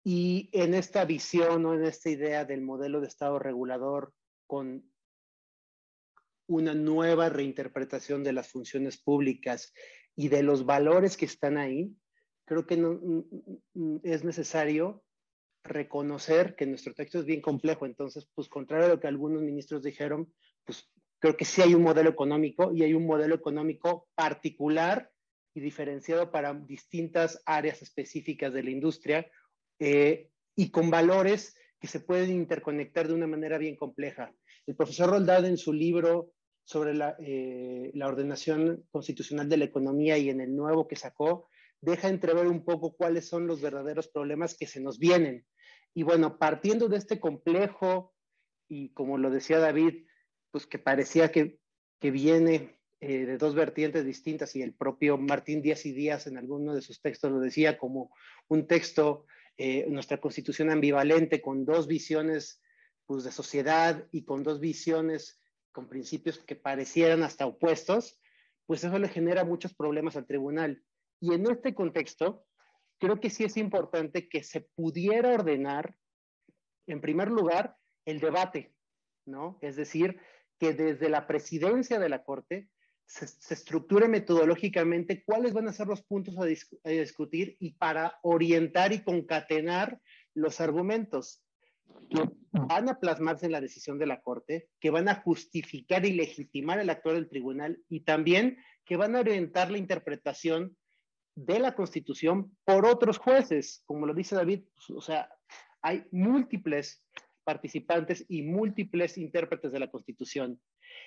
y en esta visión o en esta idea del modelo de Estado regulador con una nueva reinterpretación de las funciones públicas y de los valores que están ahí, creo que no, mm, mm, es necesario reconocer que nuestro texto es bien complejo. Entonces, pues contrario a lo que algunos ministros dijeron, pues creo que sí hay un modelo económico y hay un modelo económico particular y diferenciado para distintas áreas específicas de la industria eh, y con valores que se pueden interconectar de una manera bien compleja. El profesor Roldán en su libro sobre la, eh, la, ordenación constitucional de la economía y en el nuevo que sacó, deja entrever un poco cuáles son los verdaderos problemas que se nos vienen. Y bueno, partiendo de este complejo, y como lo decía David, pues que parecía que, que viene eh, de dos vertientes distintas, y el propio Martín Díaz y Díaz en alguno de sus textos lo decía como un texto eh, nuestra constitución ambivalente con dos visiones pues, de sociedad y con dos visiones con principios que parecieran hasta opuestos, pues eso le genera muchos problemas al tribunal. Y en este contexto, creo que sí es importante que se pudiera ordenar, en primer lugar, el debate, ¿no? Es decir, que desde la presidencia de la Corte se, estructure metodológicamente cuáles van a ser los puntos a, discutir y para orientar y concatenar los argumentos que van a plasmarse en la decisión de la Corte, que van a justificar y legitimar el actuar del tribunal y también que van a orientar la interpretación de la Constitución por otros jueces, como lo dice David, o sea, hay múltiples participantes y múltiples intérpretes de la Constitución.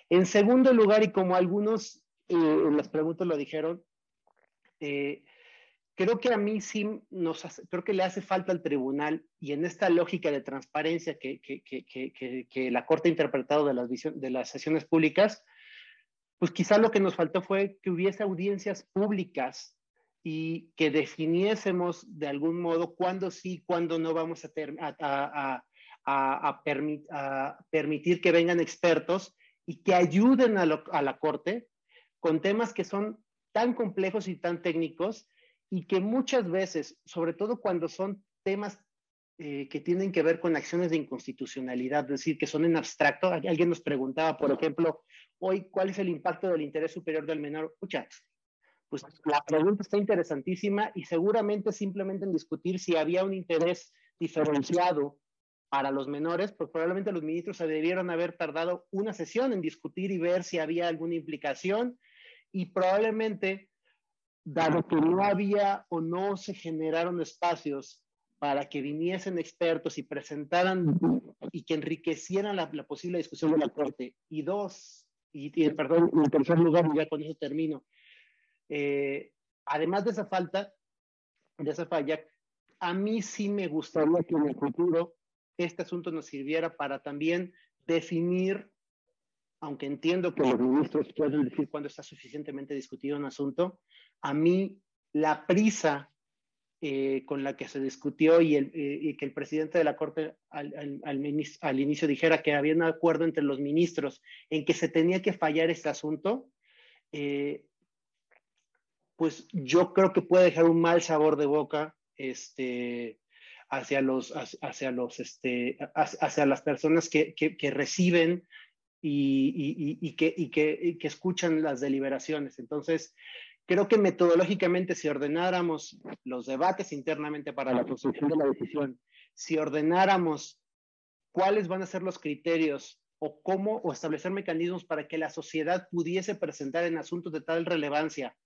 En segundo lugar, y como algunos eh, en las preguntas lo dijeron, eh, creo que a mí sí nos creo que le hace falta al tribunal y en esta lógica de transparencia que, que, que, la Corte ha interpretado de las, de las sesiones públicas, pues quizá lo que nos faltó fue que hubiese audiencias públicas y que definiésemos de algún modo cuándo sí, cuándo no vamos a, permitir que vengan expertos y que ayuden a, la Corte con temas que son tan complejos y tan técnicos y que muchas veces, sobre todo cuando son temas eh, que tienen que ver con acciones de inconstitucionalidad, es decir, que son en abstracto. Alguien nos preguntaba, por ejemplo, hoy, ¿cuál es el impacto del interés superior del menor? Escucha, pues la pregunta está interesantísima y seguramente simplemente en discutir si había un interés diferenciado para los menores, pues probablemente los ministros se debieron haber tardado una sesión en discutir y ver si había alguna implicación y probablemente, dado que no había o no se generaron espacios para que viniesen expertos y presentaran y que enriquecieran la, posible discusión de la Corte. Y dos, y, perdón, en tercer lugar, ya con eso termino, eh, además de esa falta, de esa falla, a mí sí me gustaría que en el futuro este asunto nos sirviera para también definir, aunque entiendo que los ministros pueden decir. cuándo está suficientemente discutido un asunto, a mí la prisa eh, con la que se discutió y, el, eh, que el presidente de la Corte al, al, al, inicio dijera que había un acuerdo entre los ministros en que se tenía que fallar este asunto, eh, pues yo creo que puede dejar un mal sabor de boca este, hacia, los, hacia, los, este, hacia las personas que, que, reciben y, y, y, que, y, que, que escuchan las deliberaciones. Entonces, creo que metodológicamente, si ordenáramos los debates internamente para la construcción de la decisión, si ordenáramos cuáles van a ser los criterios o cómo o establecer mecanismos para que la sociedad pudiese presentar en asuntos de tal relevancia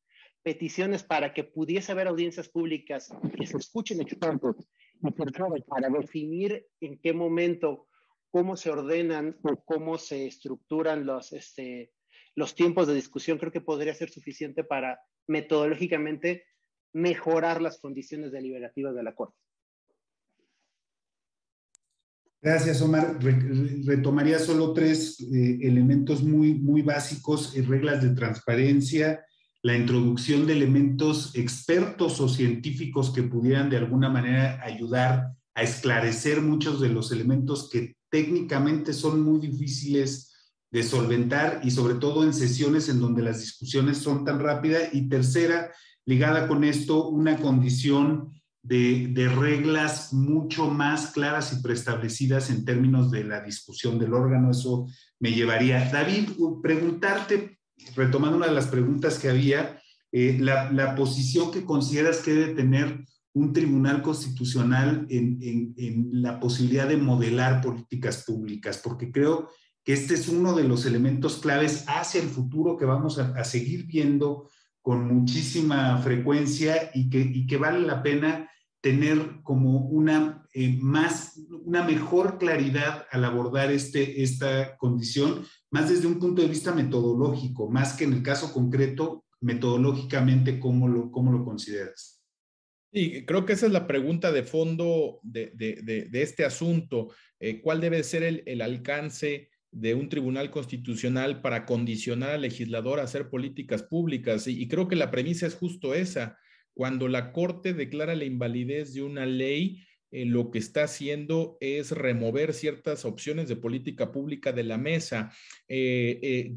peticiones para que pudiese haber audiencias públicas que se escuchen expertos para definir en qué momento, cómo se ordenan o cómo se estructuran los, este, los tiempos de discusión, creo que podría ser suficiente para metodológicamente mejorar las condiciones deliberativas de la Corte. Gracias, Omar. Retomaría solo tres eh, elementos muy, muy básicos, eh, reglas de transparencia, la introducción de elementos expertos o científicos que pudieran de alguna manera ayudar a esclarecer muchos de los elementos que técnicamente son muy difíciles de solventar y sobre todo en sesiones en donde las discusiones son tan rápidas. Y tercera, ligada con esto, una condición de, de, reglas mucho más claras y preestablecidas en términos de la discusión del órgano. Eso me llevaría. David, preguntarte retomando una de las preguntas que había, eh, la, posición que consideras que debe tener un tribunal constitucional en, la posibilidad de modelar políticas públicas, porque creo que este es uno de los elementos claves hacia el futuro que vamos a, seguir viendo con muchísima frecuencia y que, y que vale la pena tener como una, eh, más, una mejor claridad al abordar este, esta condición, más desde un punto de vista metodológico, más que en el caso concreto, metodológicamente, ¿cómo lo, cómo lo consideras? Sí, creo que esa es la pregunta de fondo de, de, de, este asunto. Eh, ¿Cuál debe ser el, el alcance de un tribunal constitucional para condicionar al legislador a hacer políticas públicas? y creo que la premisa es justo esa cuando la Corte declara la invalidez de una ley, eh, lo que está haciendo es remover ciertas opciones de política pública de la mesa. Eh, eh,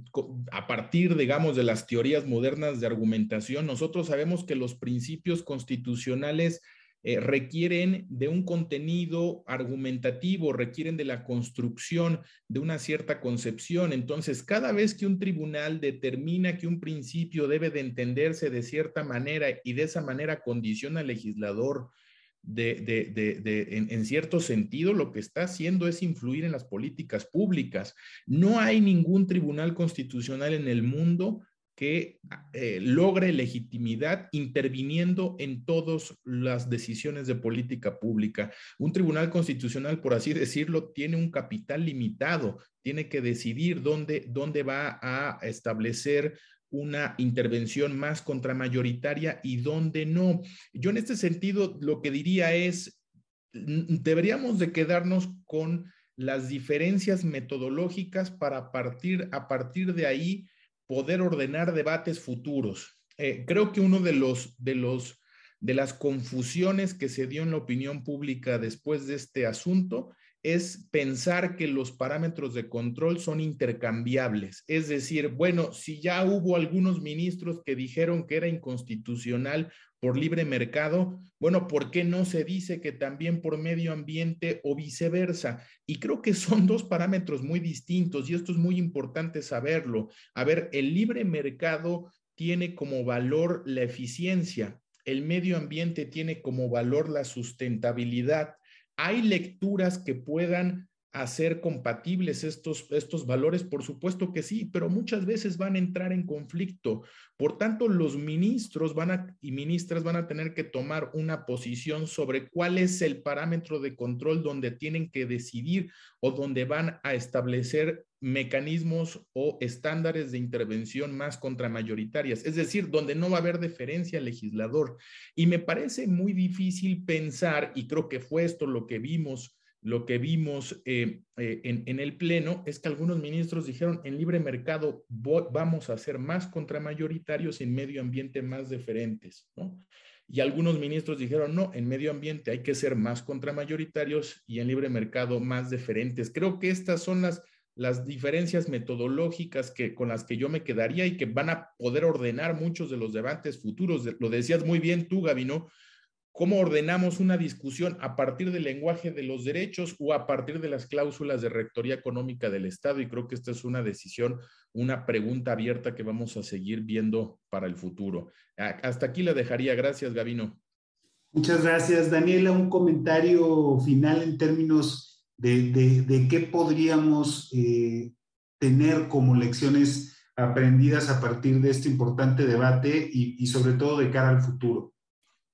a partir, digamos, de las teorías modernas de argumentación, nosotros sabemos que los principios constitucionales eh, requieren de un contenido argumentativo, requieren de la construcción de una cierta concepción. Entonces, cada vez que un tribunal determina que un principio debe de entenderse de cierta manera y de esa manera condiciona al legislador, en, en, cierto sentido, lo que está haciendo es influir en las políticas públicas. No hay ningún tribunal constitucional en el mundo que eh, logre legitimidad interviniendo en todas las decisiones de política pública. Un tribunal constitucional, por así decirlo, tiene un capital limitado, tiene que decidir dónde, dónde va a establecer una intervención más contramayoritaria y dónde no. Yo en este sentido lo que diría es, deberíamos de quedarnos con las diferencias metodológicas para partir a partir de ahí poder ordenar debates futuros. Eh, creo que uno de los, de los, de las confusiones que se dio en la opinión pública después de este asunto es pensar que los parámetros de control son intercambiables. Es decir, bueno, si ya hubo algunos ministros que dijeron que era inconstitucional por libre mercado, bueno, ¿por qué no se dice que también por medio ambiente o viceversa? Y creo que son dos parámetros muy distintos y esto es muy importante saberlo. A ver, el libre mercado tiene como valor la eficiencia, el medio ambiente tiene como valor la sustentabilidad. ¿Hay lecturas que puedan hacer compatibles estos, estos valores? Por supuesto que sí, pero muchas veces van a entrar en conflicto. Por tanto, los ministros van a, y ministras van a tener que tomar una posición sobre cuál es el parámetro de control donde tienen que decidir o donde van a establecer mecanismos o estándares de intervención más contramayoritarias, es decir, donde no va a haber deferencia al legislador. Y me parece muy difícil pensar, y creo que fue esto lo que vimos lo que vimos eh, eh, en, el Pleno es que algunos ministros dijeron, en libre mercado vamos a ser más contramayoritarios en medio ambiente más deferentes, ¿no? Y algunos ministros dijeron, no, en medio ambiente hay que ser más contramayoritarios y en libre mercado más deferentes. Creo que estas son las, las diferencias metodológicas que, con las que yo me quedaría y que van a poder ordenar muchos de los debates futuros. Lo decías muy bien tú, Gabino, ¿Cómo ordenamos una discusión a partir del lenguaje de los derechos o a partir de las cláusulas de rectoría económica del Estado? Y creo que esta es una decisión, una pregunta abierta que vamos a seguir viendo para el futuro. Hasta aquí la dejaría. Gracias, Gavino. Muchas gracias, Daniela. Un comentario final en términos de, qué podríamos eh, tener como lecciones aprendidas a partir de este importante debate y sobre todo de cara al futuro.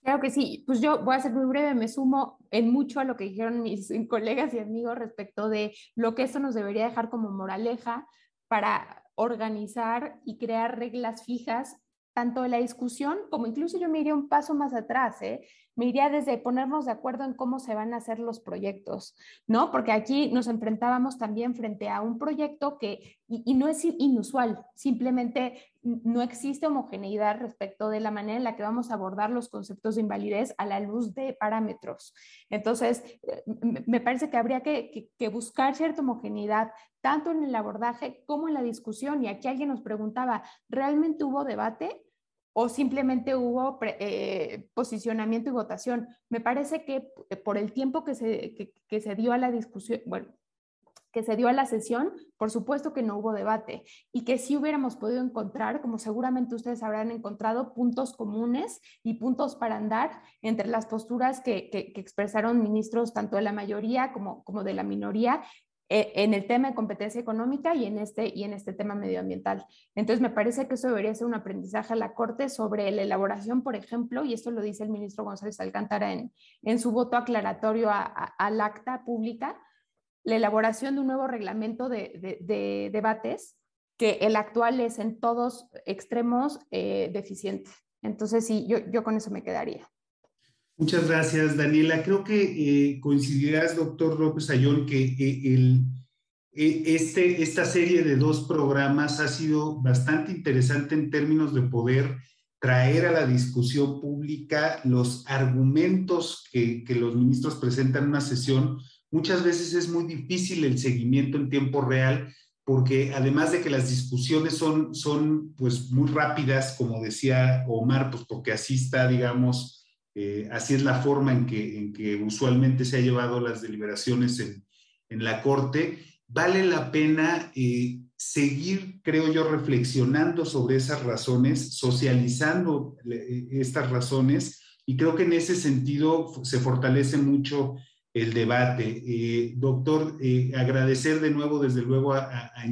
Claro que sí, pues yo voy a ser muy breve, me sumo en mucho a lo que dijeron mis colegas y amigos respecto de lo que esto nos debería dejar como moraleja para organizar y crear reglas fijas tanto de la discusión como incluso yo me iría un paso más atrás, ¿eh? Me iría desde ponernos de acuerdo en cómo se van a hacer los proyectos, ¿no? Porque aquí nos enfrentábamos también frente a un proyecto que, y, no es inusual, simplemente no existe homogeneidad respecto de la manera en la que vamos a abordar los conceptos de invalidez a la luz de parámetros. Entonces, eh, me parece que habría que, que buscar cierta homogeneidad tanto en el abordaje como en la discusión. Y aquí alguien nos preguntaba, ¿realmente hubo debate? O simplemente hubo eh, posicionamiento y votación. Me parece que por el tiempo que se, que, se dio a la discusión, bueno, que se dio a la sesión, por supuesto que no hubo debate y que sí hubiéramos podido encontrar, como seguramente ustedes habrán encontrado, puntos comunes y puntos para andar entre las posturas que, que, que expresaron ministros tanto de la mayoría como, como de la minoría en el tema de competencia económica y en, este, y en este tema medioambial. Entonces, me parece que eso debería ser un aprendizaje a la Corte sobre la elaboración, por ejemplo, y esto lo dice el ministro González Alcántara en, su voto aclaratorio al acta pública, la elaboración de un nuevo reglamento de, de, debates, que el actual es en todos extremos eh, deficiente. Entonces, sí, yo con eso me quedaría. Muchas gracias, Daniela. Creo que eh, coincidirás, doctor López Ayón, que eh, eh, este, esta serie de dos programas ha sido bastante interesante en términos de poder traer a la discusión pública los argumentos que, que los ministros presentan en una sesión. Muchas veces es muy difícil el seguimiento en tiempo real porque además de que las discusiones son, son pues muy rápidas, como decía Omar, pues porque así está, digamos, eh, así es la forma en que, en que usualmente se ha llevado las deliberaciones en, la Corte. Vale la pena eh, seguir, creo yo, reflexionando sobre esas razones, socializando eh, estas razones, y creo que en ese sentido se fortalece mucho el debate. doctor, agradecer de nuevo, desde luego, a, a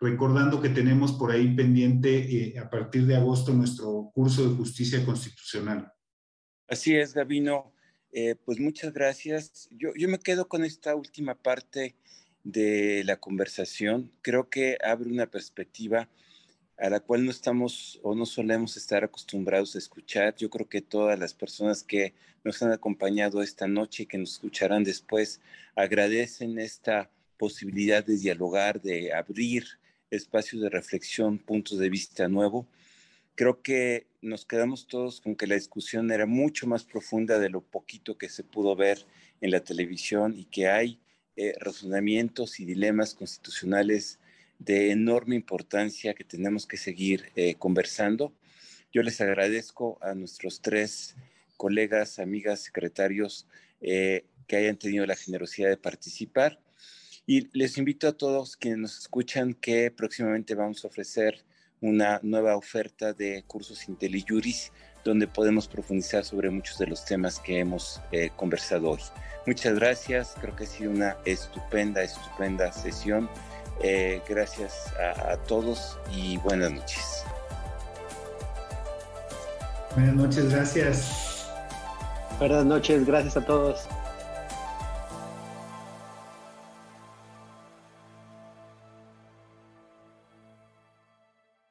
recordando que tenemos por ahí pendiente a partir de agosto nuestro curso de justicia constitucional. Así es, Gabino. Eh, pues muchas gracias. Yo, yo me quedo con esta última parte de la conversación. Creo que abre una perspectiva a la cual no estamos o no solemos estar acostumbrados a escuchar. Yo creo que todas las personas que nos han acompañado esta noche y que nos escucharán después agradecen esta posibilidad de dialogar, de abrir espacios de reflexión, puntos de vista nuevo creo que nos quedamos todos con que la discusión era mucho más profunda de lo poquito que se pudo ver en la televisión y que hay eh, razonamientos y dilemas constitucionales de enorme importancia que tenemos que seguir eh, conversando. Yo les agradezco a nuestros tres colegas, amigas, secretarios eh, que hayan tenido la generosidad de participar. Y les invito a todos quienes nos escuchan que próximamente vamos a ofrecer una nueva oferta de cursos IntelliJuris donde podemos profundizar sobre muchos de los temas que hemos eh, conversado hoy. Muchas gracias, creo que ha sido una estupenda, estupenda sesión. Eh, gracias a, a todos y buenas noches. Buenas noches, gracias. Buenas noches, gracias a todos.